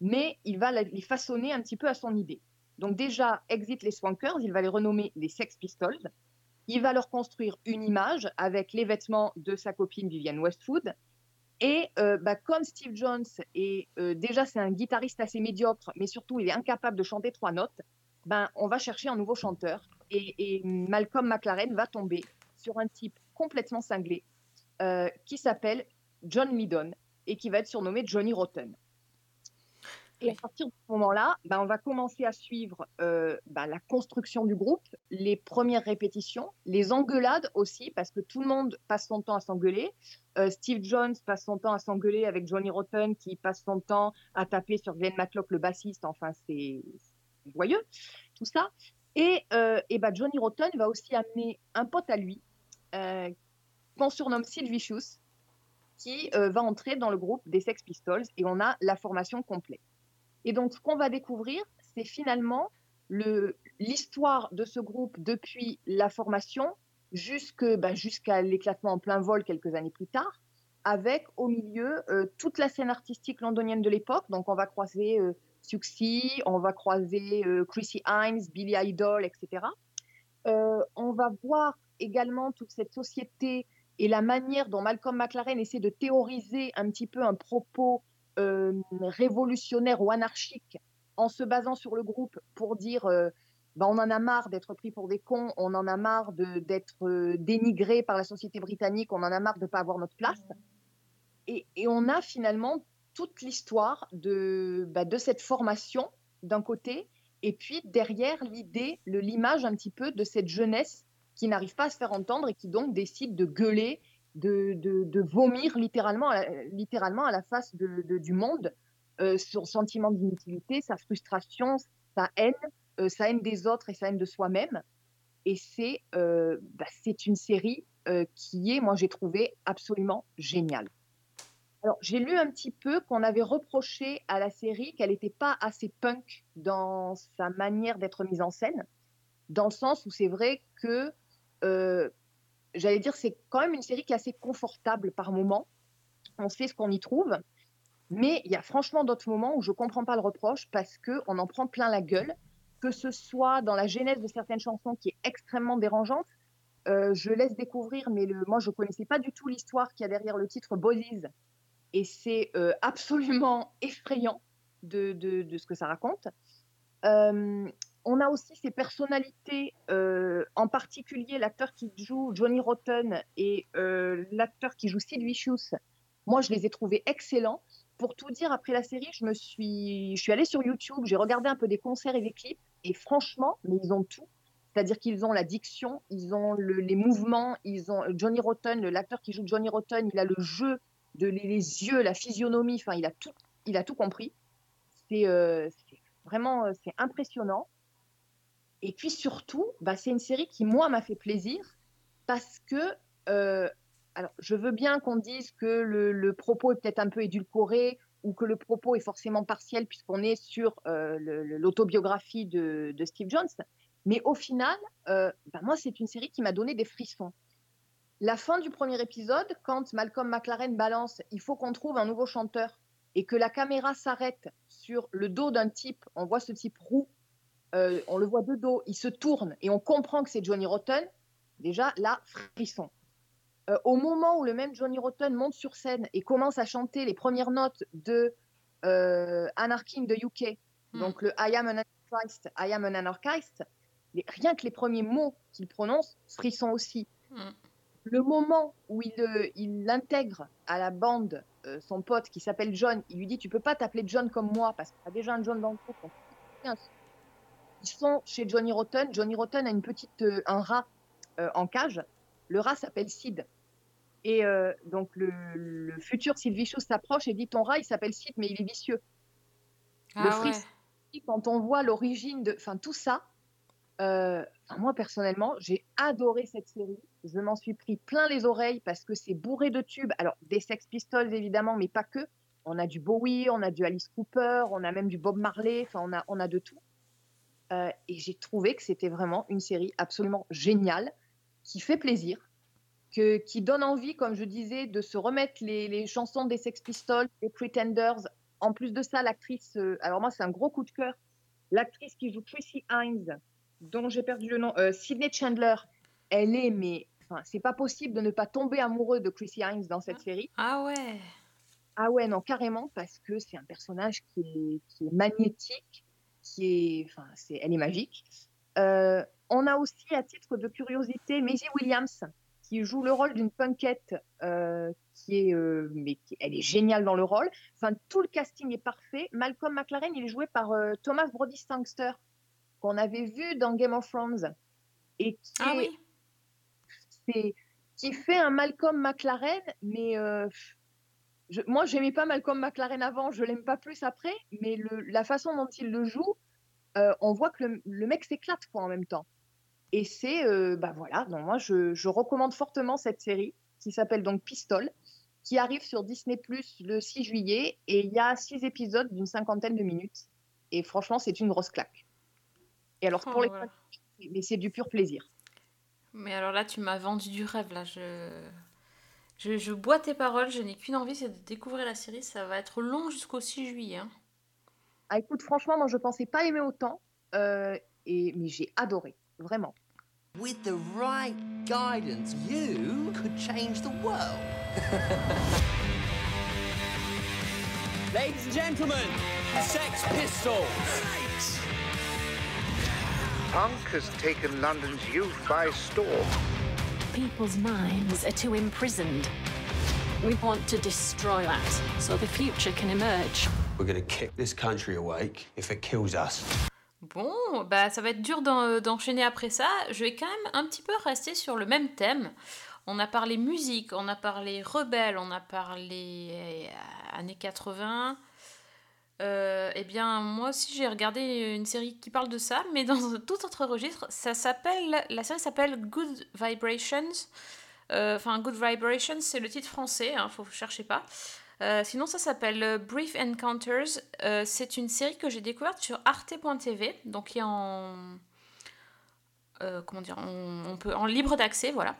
mais il va les façonner un petit peu à son idée. Donc déjà, exit les Swankers, il va les renommer les Sex Pistols. Il va leur construire une image avec les vêtements de sa copine Vivienne Westwood. Et euh, bah, comme Steve Jones est euh, déjà c'est un guitariste assez médiocre, mais surtout il est incapable de chanter trois notes, ben on va chercher un nouveau chanteur. Et, Malcolm McLaren va tomber sur un type complètement cinglé euh, qui s'appelle John Lydon et qui va être surnommé Johnny Rotten. Et à partir de ce moment-là, ben, on va commencer à suivre euh, ben, la construction du groupe, les premières répétitions, les engueulades aussi, parce que tout le monde passe son temps à s'engueuler. Euh, Steve Jones passe son temps à s'engueuler avec Johnny Rotten, qui passe son temps à taper sur Glenn Matlock, le bassiste. Enfin, c'est c'est joyeux, tout ça. Et, euh, et ben, Johnny Rotten va aussi amener un pote à lui, euh, qu'on surnomme Sid Vicious, qui euh, va entrer dans le groupe des Sex Pistols, et on a la formation complète. Et donc, ce qu'on va découvrir, c'est finalement le- l'histoire de ce groupe depuis la formation bah, jusqu'à l'éclatement en plein vol quelques années plus tard, avec au milieu toute la scène artistique londonienne de l'époque. Donc, on va croiser Siouxsie, on va croiser euh, Chrissy Hines, Billy Idol, etc. Euh, on va voir également toute cette société et la manière dont Malcolm McLaren essaie de théoriser un petit peu un propos euh, révolutionnaire ou anarchique en se basant sur le groupe pour dire bah, on en a marre d'être pris pour des cons, on en a marre d'être dénigré par la société britannique, on en a marre de ne pas avoir notre place. Et on a finalement toute l'histoire de, bah, de cette formation d'un côté, et puis derrière l'idée, l'image un petit peu de cette jeunesse qui n'arrive pas à se faire entendre et qui donc décide de gueuler, de, de- vomir littéralement, littéralement à la face de- du monde euh, son sentiment d'inutilité, sa frustration, sa haine, euh, sa haine des autres et sa haine de soi-même. Et c'est euh, bah, une série euh, qui est, moi j'ai trouvé absolument géniale. Alors j'ai lu un petit peu qu'on avait reproché à la série qu'elle n'était pas assez punk dans sa manière d'être mise en scène, dans le sens où c'est vrai que, euh, j'allais dire, c'est quand même une série qui est assez confortable par moment. On sait ce qu'on y trouve. Mais il y a franchement d'autres moments où je ne comprends pas le reproche parce qu'on en prend plein la gueule, que ce soit dans la genèse de certaines chansons qui est extrêmement dérangeante. Euh, je laisse découvrir, mais moi je ne connaissais pas du tout l'histoire qu'il y a derrière le titre Bodies. Et c'est euh, absolument effrayant de, ce que ça raconte. On a aussi ces personnalités, euh, en particulier l'acteur qui joue Johnny Rotten et euh, l'acteur qui joue Sid Vicious. Moi, je les ai trouvés excellents pour tout dire, après la série, je me suis, je suis allée sur YouTube, j'ai regardé un peu des concerts et des clips, et franchement, mais ils ont tout. C'est-à-dire qu'ils ont la diction, ils ont le, les mouvements, ils ont Johnny Rotten, l'acteur qui joue Johnny Rotten, il a le jeu de les, yeux, la physionomie, enfin, il a tout, il a tout compris. C'est euh, vraiment, euh, c'est impressionnant. Et puis surtout, bah, c'est une série qui, moi, m'a fait plaisir parce que, euh, alors, je veux bien qu'on dise que le, propos est peut-être un peu édulcoré ou que le propos est forcément partiel puisqu'on est sur l'autobiographie de, Steve Jones. Mais au final, bah, moi, c'est une série qui m'a donné des frissons. La fin du premier épisode, quand Malcolm McLaren balance « il faut qu'on trouve un nouveau chanteur » et que la caméra s'arrête sur le dos d'un type, on voit ce type roux, euh, on le voit de dos, il se tourne et on comprend que c'est Johnny Rotten, déjà là, frisson. Euh, au moment où le même Johnny Rotten monte sur scène et commence à chanter les premières notes de euh, Anarchy in the UK, Hmm. donc le I am an anarchist, I am an anarchist, les- rien que les premiers mots qu'il prononce, frisson aussi. Hmm. Le moment où il, euh, il intègre à la bande euh, son pote qui s'appelle John, il lui dit Tu peux pas t'appeler John comme moi parce qu'il y a déjà un John dans le groupe. Ils sont chez Johnny Rotten. Johnny Rotten a une petite, euh, un rat en cage. Le rat s'appelle Sid. Et euh, donc le, le futur Sid Vicious s'approche et dit Ton rat, il s'appelle Sid, mais il est vicieux. Le Ah fric- ouais. quand on voit l'origine de, enfin tout ça, euh, moi personnellement, j'ai adoré cette série. Je m'en suis pris plein les oreilles parce que c'est bourré de tubes. Alors des Sex Pistols évidemment, mais pas que. On a du Bowie, on a du Alice Cooper, on a même du Bob Marley. Enfin, on a, on a de tout. Euh, et j'ai trouvé que c'était vraiment une série absolument géniale, qui fait plaisir, que, qui donne envie, comme je disais, de se remettre les, chansons des Sex Pistols, des Pretenders. En plus de ça, l'actrice, euh, alors moi c'est un gros coup de cœur, l'actrice qui joue Chrissy Hines, dont j'ai perdu le nom, euh, Sydney Chandler, elle est, mais enfin, c'est pas possible de ne pas tomber amoureux de Chrissy Hines dans cette série. Ah ouais. Ah ouais, non, carrément, parce que c'est un personnage qui est, qui est magnétique, qui est, enfin, c'est, elle est magique. Euh, on a aussi, à titre de curiosité, Maisie Williams, qui joue le rôle d'une punkette, euh, qui est, euh, mais qui- elle est géniale dans le rôle. Enfin, tout le casting est parfait. Malcolm McLaren, il est joué par Thomas Brody Sangster, qu'on avait vu dans Game of Thrones, et qui Ah oui. qui fait un Malcolm McLaren, mais euh, je, moi j'aimais pas Malcolm McLaren avant, je l'aime pas plus après, mais le, la façon dont il le joue, euh, on voit que le, le mec s'éclate quoi en même temps. Et c'est, euh, bah voilà, donc moi je, je recommande fortement cette série qui s'appelle donc Pistol, qui arrive sur Disney Plus le 6 juillet et il y a six épisodes d'une cinquantaine de minutes. Et franchement, c'est une grosse claque. Et alors Oh, pour les voilà. mais c'est du pur plaisir. Mais alors là, tu m'as vendu du rêve, là. Je... Je, je bois tes paroles, je n'ai qu'une envie, c'est de découvrir la série. Ça va être long jusqu'au 6 juillet. hein. Ah, écoute, franchement, moi, je pensais pas aimer autant, euh, et, mais j'ai adoré, vraiment. With the right guidance, you could change the world. Ladies and gentlemen, Sex Pistols. Punk has taken London's youth by storm. People's minds are too imprisoned. We want to destroy that so the future can emerge. We're gonna kick this country awake if it kills us. Bon, bah ça va être dur d'en- d'enchaîner après ça. Je vais quand même un petit peu rester sur le même thème. On a parlé musique, on a parlé rebelle, on a parlé euh, années 80. Euh, eh bien, moi aussi j'ai regardé une série qui parle de ça, mais dans un tout autre registre. Ça s'appelle, la série s'appelle Good Vibrations. Euh, Enfin, Good Vibrations, c'est le titre français, hein, faut chercher pas. Euh, sinon, ça s'appelle Brief Encounters. C'est une série que j'ai découverte sur arte.tv, donc qui est en. comment dire on, on peut, En libre d'accès, voilà.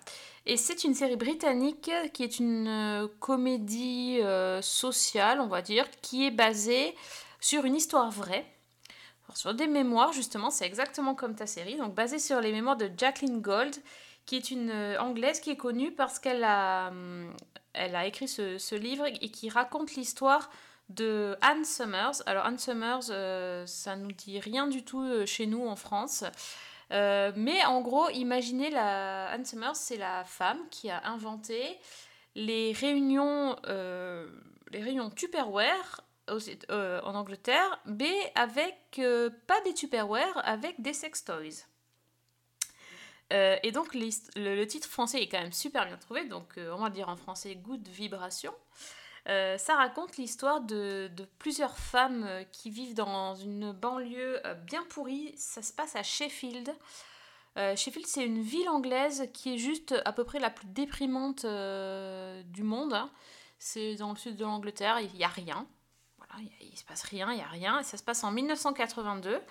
Et c'est une série britannique qui est une euh, comédie euh, sociale, on va dire, qui est basée sur une histoire vraie. Sur des mémoires, justement, c'est exactement comme ta série, donc basée sur les mémoires de Jacqueline Gold, qui est une euh, anglaise qui est connue parce qu'elle a, elle a écrit ce, livre et qui raconte l'histoire de Anne Summers. Alors Anne Summers, euh, ça nous dit rien du tout chez nous en France. Euh, mais en gros, imaginez la Anne Summers, c'est la femme qui a inventé les réunions, euh, les réunions Tupperware euh, en Angleterre, mais avec pas des Tupperware, avec des sex toys. Et donc le, le titre français est quand même super bien trouvé, donc on va dire en français Good Vibration. Euh, ça raconte l'histoire de, plusieurs femmes euh, qui vivent dans une banlieue euh, bien pourrie. Ça se passe à Sheffield. Sheffield, c'est une ville anglaise qui est juste à peu près la plus déprimante du monde. hein. C'est dans le sud de l'Angleterre, il n'y a rien. Voilà, il, il se passe rien, il n'y a rien. Ça se passe en 1982.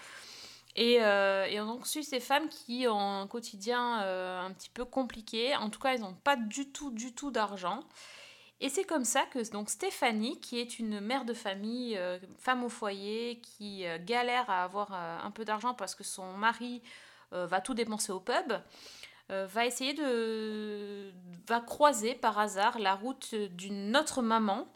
Et, euh, donc suit ces femmes qui ont un quotidien un petit peu compliqué. En tout cas, elles n'ont pas du tout, du tout d'argent. Et c'est comme ça que donc Stéphanie, qui est une mère de famille, euh, femme au foyer, qui euh, galère à avoir euh, un peu d'argent parce que son mari va tout dépenser au pub, va essayer de... va croiser par hasard la route d'une autre maman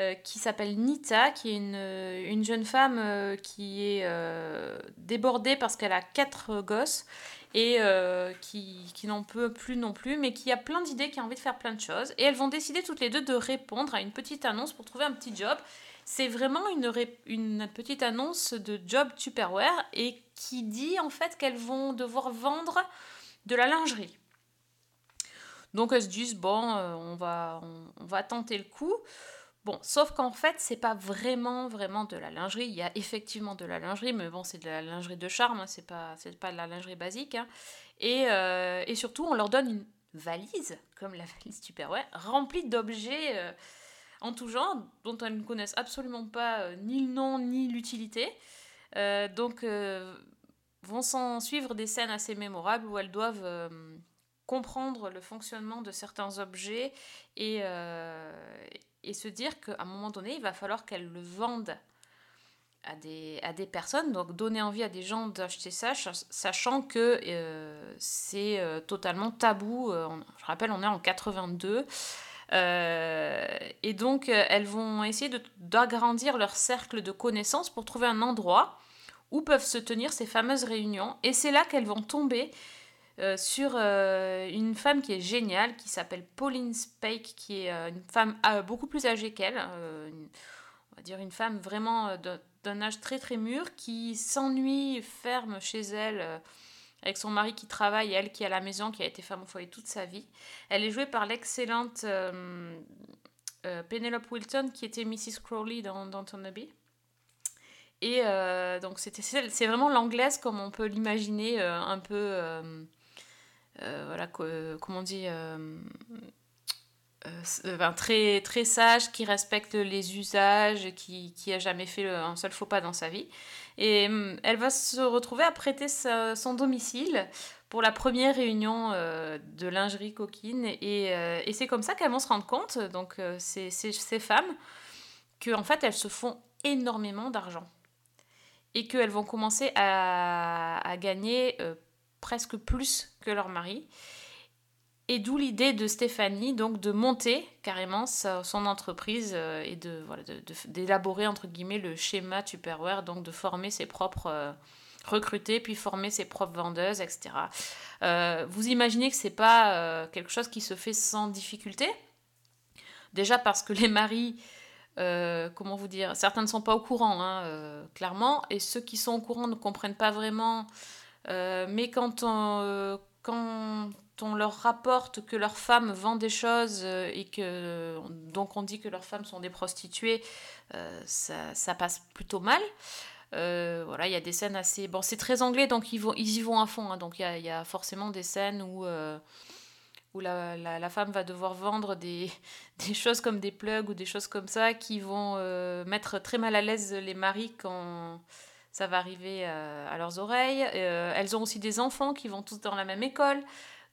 euh, qui s'appelle Nita, qui est une, une jeune femme euh, qui est euh, débordée parce qu'elle a quatre gosses et euh, qui, qui n'en peut plus non plus, mais qui a plein d'idées, qui a envie de faire plein de choses. Et elles vont décider toutes les deux de répondre à une petite annonce pour trouver un petit job. C'est vraiment une, une petite annonce de job Tupperware et qui dit en fait qu'elles vont devoir vendre de la lingerie. Donc elles se disent, bon, euh, on, va, on va tenter le coup. Sauf qu'en fait, c'est pas vraiment, vraiment de la lingerie. Il y a effectivement de la lingerie, mais bon, c'est de la lingerie de charme, hein, c'est pas, pas de la lingerie basique. hein. Et, euh, et surtout, on leur donne une valise, comme la valise Tupperware, remplie d'objets euh, en tout genre, dont elles ne connaissent absolument pas euh, ni le nom ni l'utilité. Donc, vont s'en suivre des scènes assez mémorables où elles doivent comprendre le fonctionnement de certains objets et, et se dire qu'à un moment donné, il va falloir qu'elles le vendent à des, à des personnes, donc donner envie à des gens d'acheter ça, ch- sachant que euh, c'est euh, totalement tabou. Euh, je rappelle, on est en 82. Euh, et donc, elles vont essayer d'agrandir leur cercle de connaissances pour trouver un endroit où peuvent se tenir ces fameuses réunions. Et c'est là qu'elles vont tomber euh, sur euh, une femme qui est géniale, qui s'appelle Pauline Spake, qui est euh, une femme euh, beaucoup plus âgée qu'elle, on va dire une femme vraiment d'un- âge très très mûr, qui s'ennuie ferme chez elle. avec son mari qui travaille elle qui est à la maison, qui a été femme au foyer toute sa vie. Elle est jouée par l'excellente Penelope Wilton, qui était Mrs. Crowley dans Downton Abbey. Et donc c'est vraiment l'anglaise comme on peut l'imaginer, un peu, voilà, co- comment on dit, euh, euh, enfin, très, très sage, qui respecte les usages, qui, qui a jamais fait un seul faux pas dans sa vie. Et hum, elle va se retrouver à prêter son domicile pour la première réunion euh, de lingerie coquine. Et, euh, et c'est comme ça qu'elles vont se rendre compte, donc euh, ces, femmes, qu'en fait elles se font énormément d'argent. Et qu'elles vont commencer à, à gagner euh, presque plus que leur mari. Et d'où l'idée de Stéphanie donc de monter carrément son entreprise euh, et d'élaborer entre guillemets le schéma Tupperware, donc de former ses propres euh, recruter puis former ses propres vendeuses, etc. Euh, vous imaginez que c'est pas euh, quelque chose qui se fait sans difficulté? Déjà parce que les maris, comment vous dire, certains ne sont pas au courant, hein, clairement, et ceux qui sont au courant ne comprennent pas vraiment. Euh, mais quand on, euh, quand on leur rapporte que leurs femmes vendent des choses euh, et que donc on dit que leurs femmes sont des prostituées, ça, passe plutôt mal. Voilà, il y a des scènes assez. Bon, c'est très anglais, donc ils, vont, ils y vont à fond. hein. donc il y a, forcément des scènes où, où la, la, la femme va devoir vendre des, des choses comme des plugs ou des choses comme ça qui vont mettre très mal à l'aise les maris quand ça va arriver euh, à leurs oreilles. Euh, elles ont aussi des enfants qui vont tous dans la même école.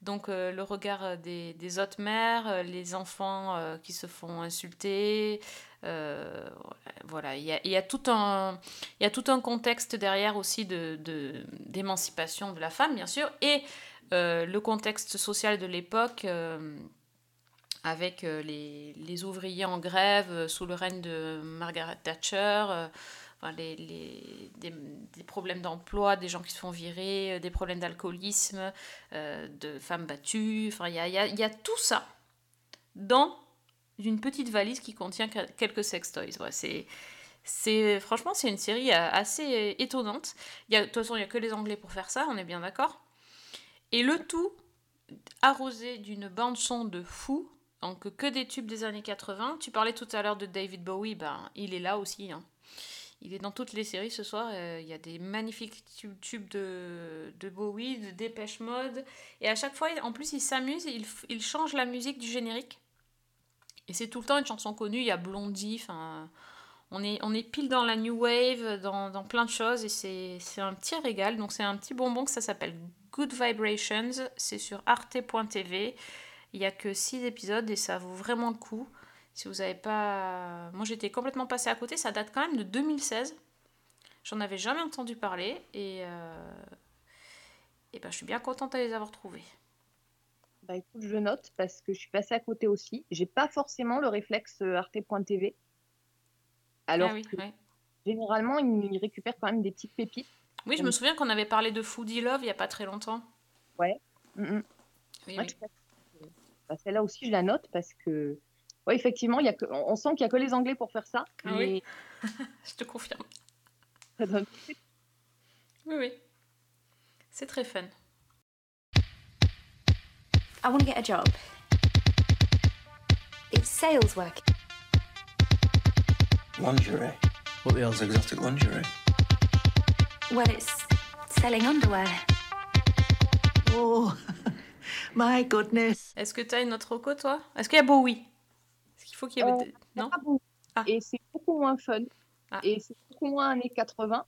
Donc euh, le regard des, autres mères, les enfants qui se font insulter, voilà, il y a, tout un, y a tout un contexte derrière aussi de, de- d'émancipation de la femme, bien sûr, et le contexte social de l'époque avec les, les ouvriers en grève sous le règne de Margaret Thatcher. Enfin, les, les- des, des problèmes d'emploi, des gens qui se font virer, euh, des problèmes d'alcoolisme, euh, de femmes battues. Enfin, il y a, y a- y a tout ça dans une petite valise qui contient que- quelques sextoys. Ouais, c'est, c'est, franchement, c'est une série euh, assez étonnante. Y a, de toute façon, il n'y a que les Anglais pour faire ça, on est bien d'accord. Et le tout arrosé d'une bande-son de fou Donc que des tubes des années 80. Tu parlais tout à l'heure de David Bowie, ben, il est là aussi. hein. Il est dans toutes les séries ce soir. euh, Il y a des magnifiques tubes, de, de Bowie, de Dépêche Mode. Et à chaque fois, en plus, il s'amuse, il, change la musique du générique. Et c'est tout le temps une chanson connue. Il y a Blondie, enfin... On est, on est pile dans la new wave, dans, dans plein de choses, et c'est un petit régal. Donc c'est un petit bonbon que ça s'appelle Good Vibrations. C'est sur arte.tv. Il n'y a que 6 épisodes et ça vaut vraiment le coup. Si vous n'avez pas... Moi j'étais complètement passée à côté, ça date quand même de 2016. J'en avais jamais entendu parler et, euh, et ben, je suis bien contente de les avoir trouvés. Bah écoute, je note parce que je suis passée à côté aussi. J'ai pas forcément le réflexe euh, arte.tv. Alors ah oui, que ouais. généralement, ils récupèrent quand même des petites pépites. oui, je me souviens qu'on avait parlé de Foodie Love il n'y a pas très longtemps. Ouais. Mm. Oui, Ouais, oui. à. Bah, Celle-là aussi, je la note parce que, ouais, effectivement, il y a que... on on sent qu'il n'y a que les Anglais pour faire ça. Ah oui. je te confirme. ça donne- Oui, oui. C'est très fun. I want to get a job. It's sales work. Lingerie. What the hell's exotic lingerie? Well, it's selling underwear. Oh, my goodness. Est-ce que tu as une autre reco, toi? Est-ce qu'il y a Bowie? Faut qu'il y ait... Euh, Non Ah. Et c'est beaucoup moins fun. Ah. Et c'est beaucoup moins années 80.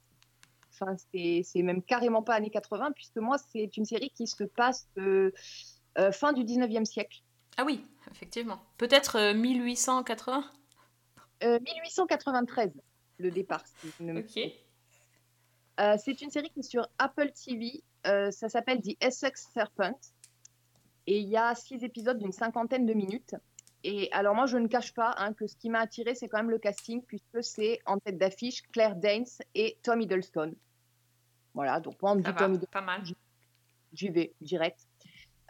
Enfin, c'est c'est même carrément pas années 80, puisque moi, c'est une série qui se passe euh, euh, fin du 19e siècle. Ah oui, effectivement. Peut-être euh, 1880 Euh, 1893, le départ. si me Ok. C'est une série qui est sur Apple TV. Ça s'appelle The Essex Serpent. Et il y a six épisodes d'une cinquantaine de minutes. Et alors moi, je ne cache pas hein, que ce qui m'a attiré, c'est quand même le casting, puisque c'est en tête d'affiche Claire Danes et Tom Hiddleston. Voilà, donc moi, on me dit Tom Hiddleston, pas mal. j'y vais direct.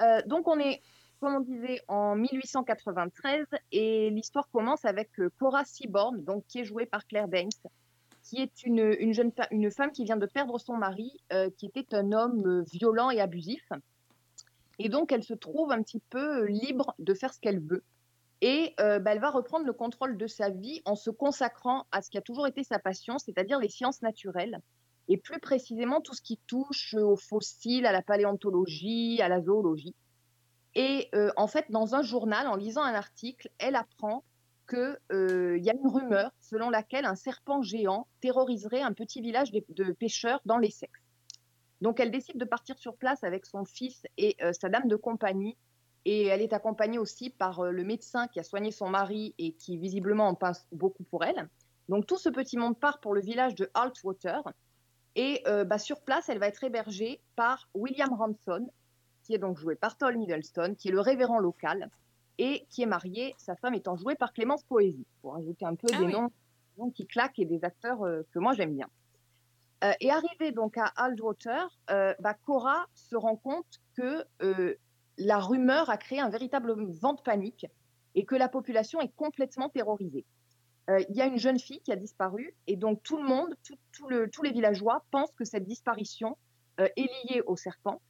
Euh, donc on est, comme on disait, en 1893 et l'histoire commence avec euh, Cora Seaborn, donc qui est jouée par Claire Danes, qui est une, une jeune une femme qui vient de perdre son mari, euh, qui était un homme violent et abusif. Et donc elle se trouve un petit peu libre de faire ce qu'elle veut. Et euh, bah, elle va reprendre le contrôle de sa vie en se consacrant à ce qui a toujours été sa passion, c'est-à-dire les sciences naturelles et plus précisément tout ce qui touche aux fossiles, à la paléontologie, à la zoologie. Et euh, en fait, dans un journal, en lisant un article, elle apprend qu'il y a une rumeur selon laquelle un serpent géant terroriserait un petit village de, pêcheurs dans l'Essex. Donc elle décide de partir sur place avec son fils et euh, sa dame de compagnie. Et elle est accompagnée aussi par euh, le médecin qui a soigné son mari et qui visiblement en pense beaucoup pour elle. Donc tout ce petit monde part pour le village de Altwater. Et euh, bah, sur place, elle va être hébergée par William Ranson, qui est donc joué par Tom Hiddleston, qui est le révérend local et qui est marié, sa femme étant jouée par Clémence Poésie, pour ajouter un peu Ah des oui. noms, noms qui claquent et des acteurs euh, que moi j'aime bien. Euh, et arrivée donc à Aldwater, euh, bah, Cora se rend compte que la rumeur a créé un véritable vent de panique et que la population est complètement terrorisée. Euh, Il y a une jeune fille qui a disparu et donc tout le monde, tout- tout le- tous les villageois pensent que cette disparition euh, est liée au serpent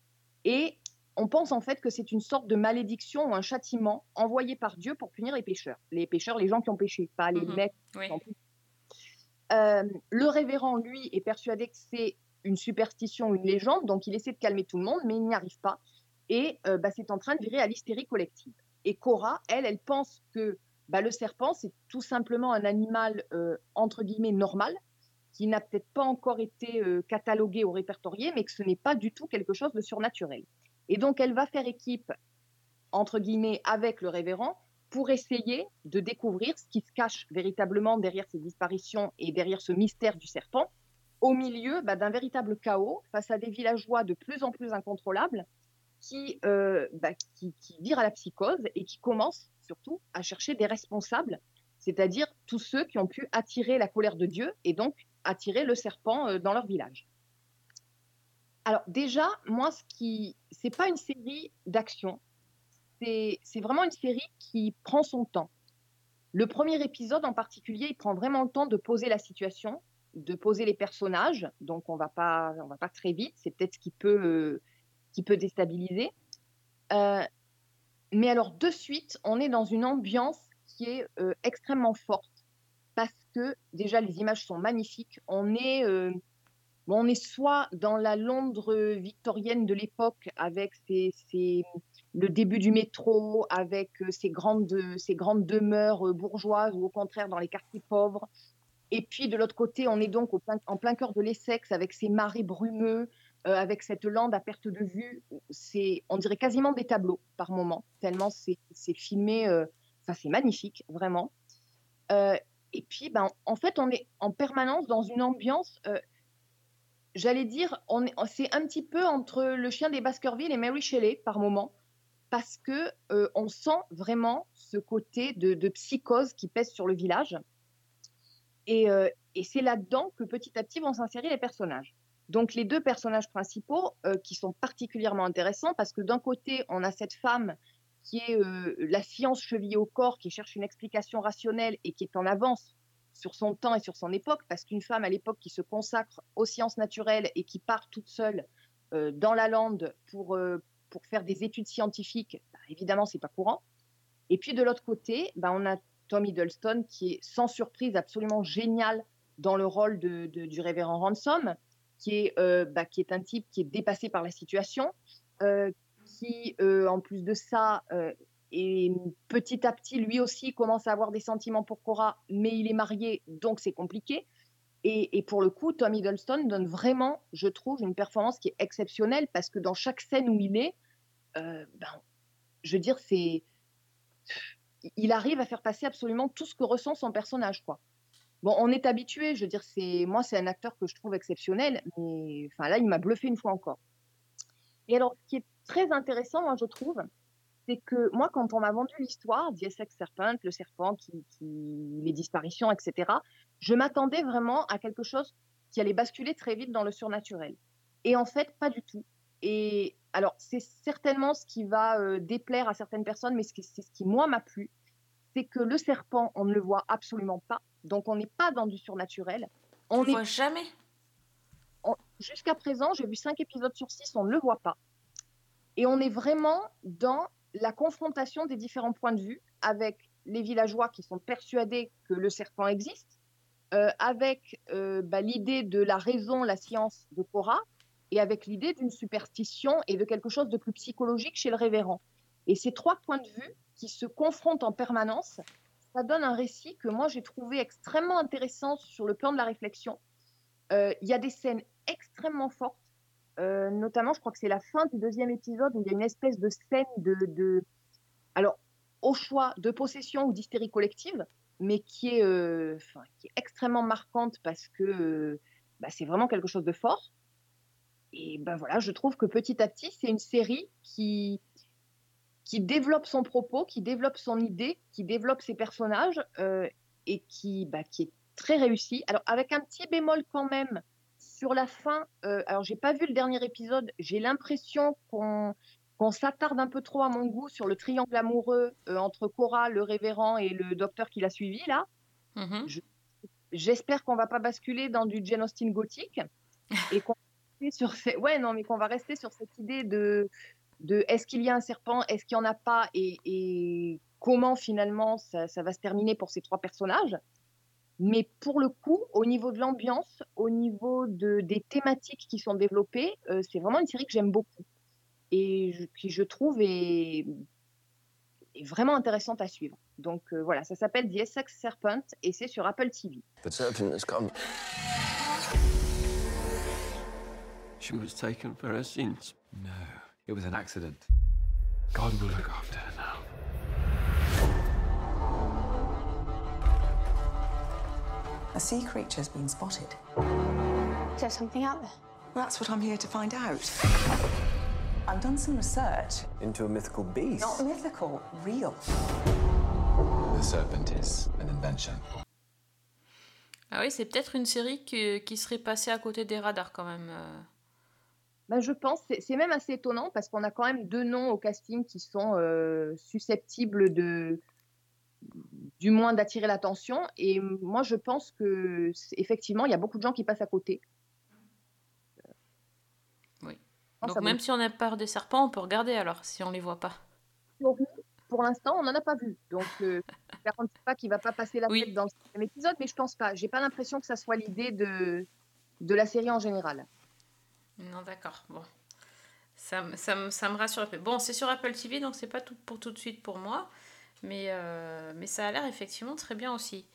et on pense en fait que c'est une sorte de malédiction ou un châtiment envoyé par Dieu pour punir les pécheurs. Les pécheurs, les gens qui ont péché, pas les Mhm. mecs Oui. Euh, le révérend, lui, est persuadé que c'est une superstition, une légende, donc il essaie de calmer tout le monde, mais il n'y arrive pas. Et euh, bah, c'est en train de virer à l'hystérie collective. Et Cora, elle, elle pense que bah, le serpent, c'est tout simplement un animal, euh, entre guillemets, normal, qui n'a peut-être pas encore été euh, catalogué ou répertorié, mais que ce n'est pas du tout quelque chose de surnaturel. Et donc, elle va faire équipe, entre guillemets, avec le révérend pour essayer de découvrir ce qui se cache véritablement derrière ces disparitions et derrière ce mystère du serpent, au milieu bah, d'un véritable chaos, face à des villageois de plus en plus incontrôlables, qui, euh, bah, qui, qui virent à la psychose et qui commencent surtout à chercher des responsables, c'est-à-dire tous ceux qui ont pu attirer la colère de Dieu et donc attirer le serpent euh, dans leur village. Alors déjà, moi, ce qui, c'est pas une série d'action, c'est c'est vraiment une série qui prend son temps. Le premier épisode en particulier, il prend vraiment le temps de poser la situation, de poser les personnages. Donc on va pas, on va pas très vite. C'est peut-être ce qui peut, euh, qui peut déstabiliser. Euh, mais alors de suite, on est dans une ambiance qui est euh, extrêmement forte parce que déjà les images sont magnifiques. On est, euh, on est soit dans la Londres victorienne de l'époque avec ses, ses- le début du métro, avec ces grandes, grandes demeures bourgeoises ou au contraire dans les quartiers pauvres. Et puis de l'autre côté, on est donc en plein cœur de l'Essex avec ces marais brumeux, euh, avec cette lande à perte de vue. C'est, on dirait quasiment des tableaux par moment, tellement c'est, filmé. euh, c'est magnifique, vraiment. Euh, et puis, ben, en fait, on est en permanence dans une ambiance. euh, J'allais dire, on est, c'est un petit peu entre le chien des Baskerville et Mary Shelley par moment, parce que on sent vraiment ce côté de, psychose qui pèse sur le village. Et c'est là-dedans que petit à petit vont s'insérer les personnages. Donc les deux personnages principaux euh, qui sont particulièrement intéressants parce que d'un côté, on a cette femme qui est euh, la science chevillée au corps, qui cherche une explication rationnelle et qui est en avance sur son temps et sur son époque, parce qu'une femme à l'époque qui se consacre aux sciences naturelles et qui part toute seule euh, dans la lande pour, pour faire des études scientifiques, bah, évidemment, c'est pas courant. Et puis de l'autre côté, bah, on a Tom Hiddleston qui est sans surprise absolument génial dans le rôle de- du révérend Ransom, qui est, euh, bah, qui est un type qui est dépassé par la situation, euh, qui, euh, en plus de ça, et petit à petit, lui aussi commence à avoir des sentiments pour Cora, mais il est marié, donc c'est compliqué. Et, pour le coup, Tom Hiddleston donne vraiment, je trouve, une performance qui est exceptionnelle parce que dans chaque scène où il est, ben, je veux dire, c'est, il arrive à faire passer absolument tout ce que ressent son personnage, quoi. Bon, on est habitué, je veux dire, c'est moi, c'est un acteur que je trouve exceptionnel, mais enfin là, il m'a bluffé une fois encore. Et alors, ce qui est très intéressant, moi, je trouve, c'est que moi, quand on m'a vendu l'histoire d'Essex Serpent, le serpent, les disparitions, etc., je m'attendais vraiment à quelque chose qui allait basculer très vite dans le surnaturel. Et en fait, pas du tout. Et alors, c'est certainement ce qui va euh, déplaire à certaines personnes, mais c'est ce qui, moi, m'a plu, c'est que le serpent, on ne le voit absolument pas. Donc, on n'est pas dans du surnaturel. On ne voit jamais? on- jusqu'à présent, j'ai vu cinq épisodes sur six, on ne le voit pas. Et on est vraiment dans la confrontation des différents points de vue avec les villageois qui sont persuadés que le serpent existe, euh, avec euh, bah, l'idée de la raison, la science de Cora, et avec l'idée d'une superstition et de quelque chose de plus psychologique chez le révérend. Et ces trois points de vue qui se confrontent en permanence, ça donne un récit que moi j'ai trouvé extrêmement intéressant sur le plan de la réflexion. Euh, Il y a des scènes extrêmement fortes, euh, notamment je crois que c'est la fin du deuxième épisode où il y a une espèce de scène de, alors au choix de possession ou d'hystérie collective, mais qui est, euh, extrêmement marquante parce que bah, c'est vraiment quelque chose de fort. Et ben voilà, je trouve que petit à petit, c'est une série qui, qui développe son propos, qui développe son idée, qui développe ses personnages euh, et qui, bah, qui est très réussie. Alors, avec un petit bémol quand même sur la fin. euh, alors, j'ai pas vu le dernier épisode. J'ai l'impression qu'on qu'on s'attarde un peu trop à mon goût sur le triangle amoureux euh, entre Cora, le révérend et le docteur qui l'a suivi là. Mhm. Je- J'espère qu'on va pas basculer dans du Jane Austen gothique et qu'on sur ces... ouais non mais qu'on va rester sur cette idée de de est-ce qu'il y a un serpent, est-ce qu'il y en a pas et, et comment finalement ça, ça va se terminer pour ces trois personnages. Mais pour le coup, au niveau de l'ambiance, au niveau de, des thématiques qui sont développées, euh, c'est vraiment une série que j'aime beaucoup et je, qui je trouve est, est vraiment intéressante à suivre. Donc euh, voilà, ça s'appelle The Essex Serpent et c'est sur Apple TV. The serpent has come. She was taken for her sins. No, it was an accident. God will look after her now. A sea creature's been spotted. Is there something out there? That's what I'm here to find out. I've done some research. Into a mythical beast. Not mythical, real. The serpent is an invention. Ah oui, c'est peut-être une série qui, qui serait passée à côté des radars quand même. Euh. Ben, je pense, c'est c'est même assez étonnant parce qu'on a quand même deux noms au casting qui sont euh, susceptibles de, du moins d'attirer l'attention. Et moi, je pense que effectivement, il y a beaucoup de gens qui passent à côté. Oui. Non, Donc même si on a peur des serpents, on peut regarder alors, si on les voit pas. pour l'instant, on n'en a pas vu. Donc, euh, je ne garantis pas qu'il ne va pas passer la tête dans le cinquième épisode, mais je pense pas. J'ai pas l'impression que ça soit l'idée de, de la série en général. Non, d'accord. Bon. Ça, me- ça, me- ça me rassure un peu. Bon, c'est sur Apple TV, donc c'est pas tout pour tout de suite pour moi. Mais, euh, mais ça a l'air effectivement très bien aussi.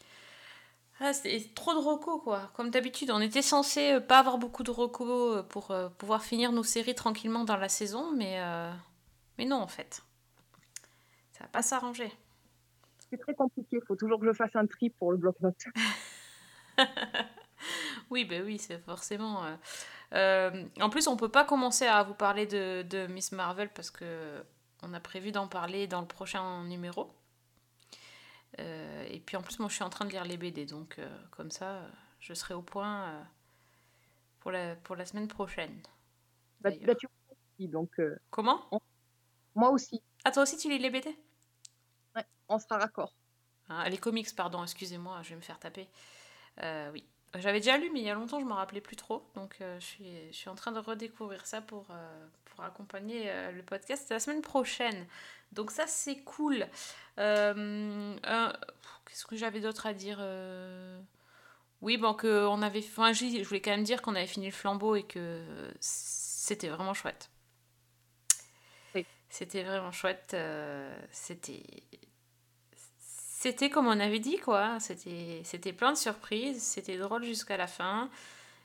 Ah, c'est trop de recos, quoi. Comme d'habitude, on était censé euh, pas avoir beaucoup de recos euh, pour pouvoir finir nos séries tranquillement dans la saison, mais, euh, mais non, en fait. Ça va pas s'arranger. C'est très compliqué. Il faut toujours que je fasse un tri pour le bloc-notes. Oui, ben oui, c'est forcément. euh, euh, en plus, on peut pas commencer à vous parler de, de Miss Marvel parce que on a prévu d'en parler dans le prochain numéro. Euh, et puis en plus, moi, je suis en train de lire les BD, donc euh, comme ça, je serai au point pour la pour la semaine prochaine. Bah, bah, tu aussi, donc, Comment? Moi aussi. Ah, toi aussi, tu lis les BD Ouais, on sera raccord. Ah, les comics, pardon, excusez-moi, je vais me faire taper. Oui, j'avais déjà lu, mais il y a longtemps, je me rappelais plus trop. Donc, euh, je, suis, je suis en train de redécouvrir ça pour, euh, pour accompagner euh, le podcast la semaine prochaine. Donc, ça, c'est cool. Qu'est-ce que j'avais d'autre à dire Oui, bon, que on avait. Enfin, je voulais quand même dire qu'on avait fini le flambeau et que c'était vraiment chouette. C'était vraiment chouette. c'était c'était comme on avait dit, quoi. C'était, c'était plein de surprises. C'était drôle jusqu'à la fin.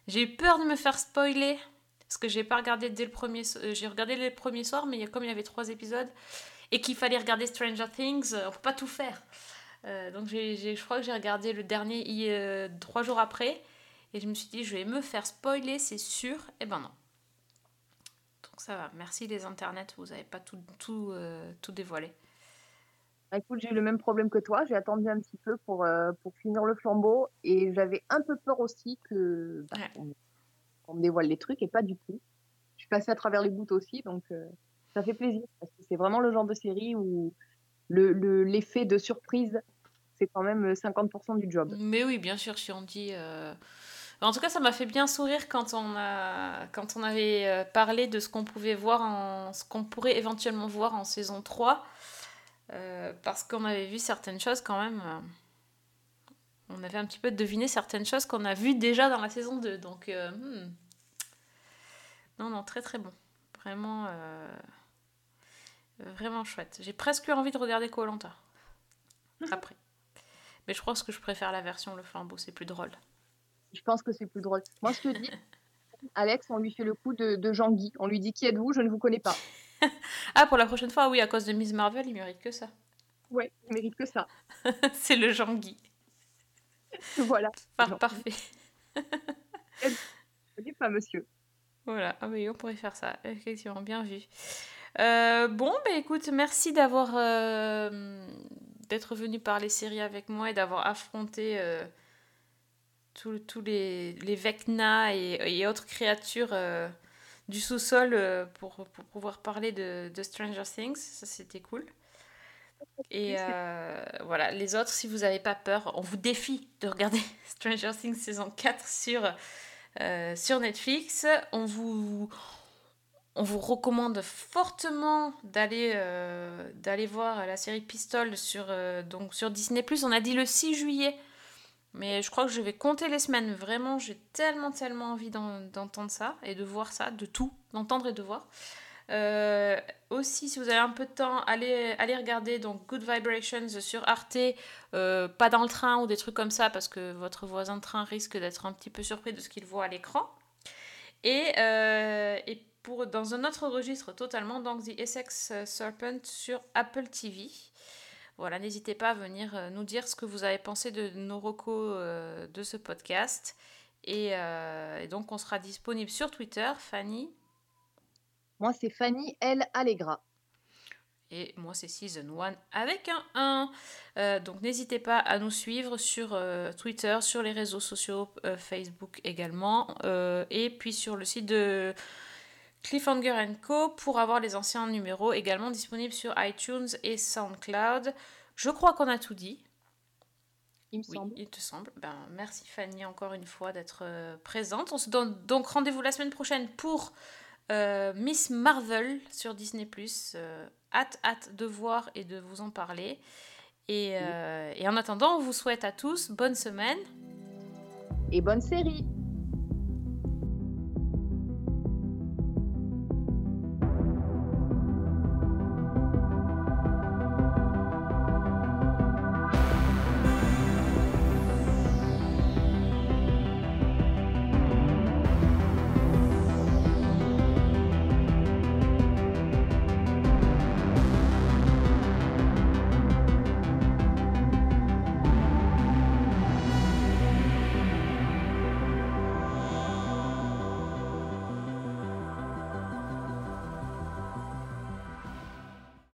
J'ai eu peur de me faire spoiler. Parce que j'ai pas regardé dès le premier. euh, J'ai regardé les premiers soirs, mais comme il y avait trois épisodes et qu'il fallait regarder Stranger Things, euh, on peut pas tout faire. Euh, donc je crois que j'ai regardé le dernier euh, trois jours après. Et je me suis dit, je vais me faire spoiler, c'est sûr. Et ben non. Donc ça va. Merci les internets, vous avez pas tout, tout, euh, tout dévoilé. Bah, écoute, j'ai eu le même problème que toi. J'ai attendu un petit peu pour, euh, pour finir le flambeau et j'avais un peu peur aussi que bah, qu'on- qu'on me dévoile les trucs et pas du tout. Je suis passée à travers les gouttes aussi, donc euh, ça fait plaisir parce que c'est vraiment le genre de série où le, le- l'effet de surprise, c'est quand même 50% du job. Mais oui, bien sûr, si on dit. euh, En tout cas, ça m'a fait bien sourire quand on, a... quand on avait euh, parlé de ce qu'on pouvait voir, en... ce qu'on pourrait éventuellement voir en saison 3. Euh, parce qu'on avait vu certaines choses quand même. euh, On avait un petit peu deviné certaines choses qu'on a vues déjà dans la saison 2. Donc, euh, hmm. non, non, très très bon. Vraiment, vraiment chouette. J'ai presque eu envie de regarder Colanta après. Mais je pense que je préfère la version Le Flambeau, c'est plus drôle. Je pense que c'est plus drôle. Moi, je te dis, Alex, on lui fait le coup de, de Jean-Guy. On lui dit qui êtes-vous? Je ne vous connais pas. Ah, pour la prochaine fois, oui, à cause de Miss Marvel, il mérite que ça. Ouais, il mérite que ça. c'est le Jean-Guy. voilà. Par- parfait. Je ne pas, monsieur. Voilà, ah oui, on pourrait faire ça, effectivement, bien vu. Euh, bon, bah écoute, merci d'avoir euh, d'être venu parler séries avec moi et d'avoir affronté euh, tous tous les, les Vecna et, et autres créatures du sous-sol euh, pour, pour pouvoir parler de, de Stranger Things. Ça, c'était cool. Et euh, voilà, les autres, si vous n'avez pas peur, on vous défie de regarder Stranger Things saison 4 sur, euh, sur Netflix. On vous, on vous recommande fortement d'aller d'aller voir la série Pistol sur, donc sur Disney+. On a dit le 6 juillet, mais je crois que je vais compter les semaines. Vraiment, j'ai tellement, tellement envie d'en- d'entendre ça et de voir ça, de tout, d'entendre et de voir. Euh, aussi, si vous avez un peu de temps, allez, allez regarder donc Good Vibrations sur Arte, euh, pas dans le train ou des trucs comme ça, parce que votre voisin de train risque d'être un petit peu surpris de ce qu'il voit à l'écran. Et, euh, et pour, dans un autre registre totalement, donc The Essex Serpent sur Apple TV. Voilà, n'hésitez pas à venir euh, nous dire ce que vous avez pensé de nos recos euh, de ce podcast. Et, euh, et donc, on sera disponible sur Twitter, Fanny. Moi, c'est Fanny L. Allegra. Et moi, c'est Season 1 avec un 1. Euh, donc, n'hésitez pas à nous suivre sur Twitter, sur les réseaux sociaux, Facebook également, et puis sur le site de Cliffhanger Co. pour avoir les anciens numéros également disponibles sur iTunes et SoundCloud. Je crois qu'on a tout dit. Il me oui, semble. il te semble. Ben, merci Fanny encore une fois d'être euh, présente. On se donne donc rendez-vous la semaine prochaine pour Euh, Miss Marvel sur Disney ⁇ euh, hâte, hâte de voir et de vous en parler. Et, euh, et en attendant, on vous souhaite à tous bonne semaine. Et bonne série.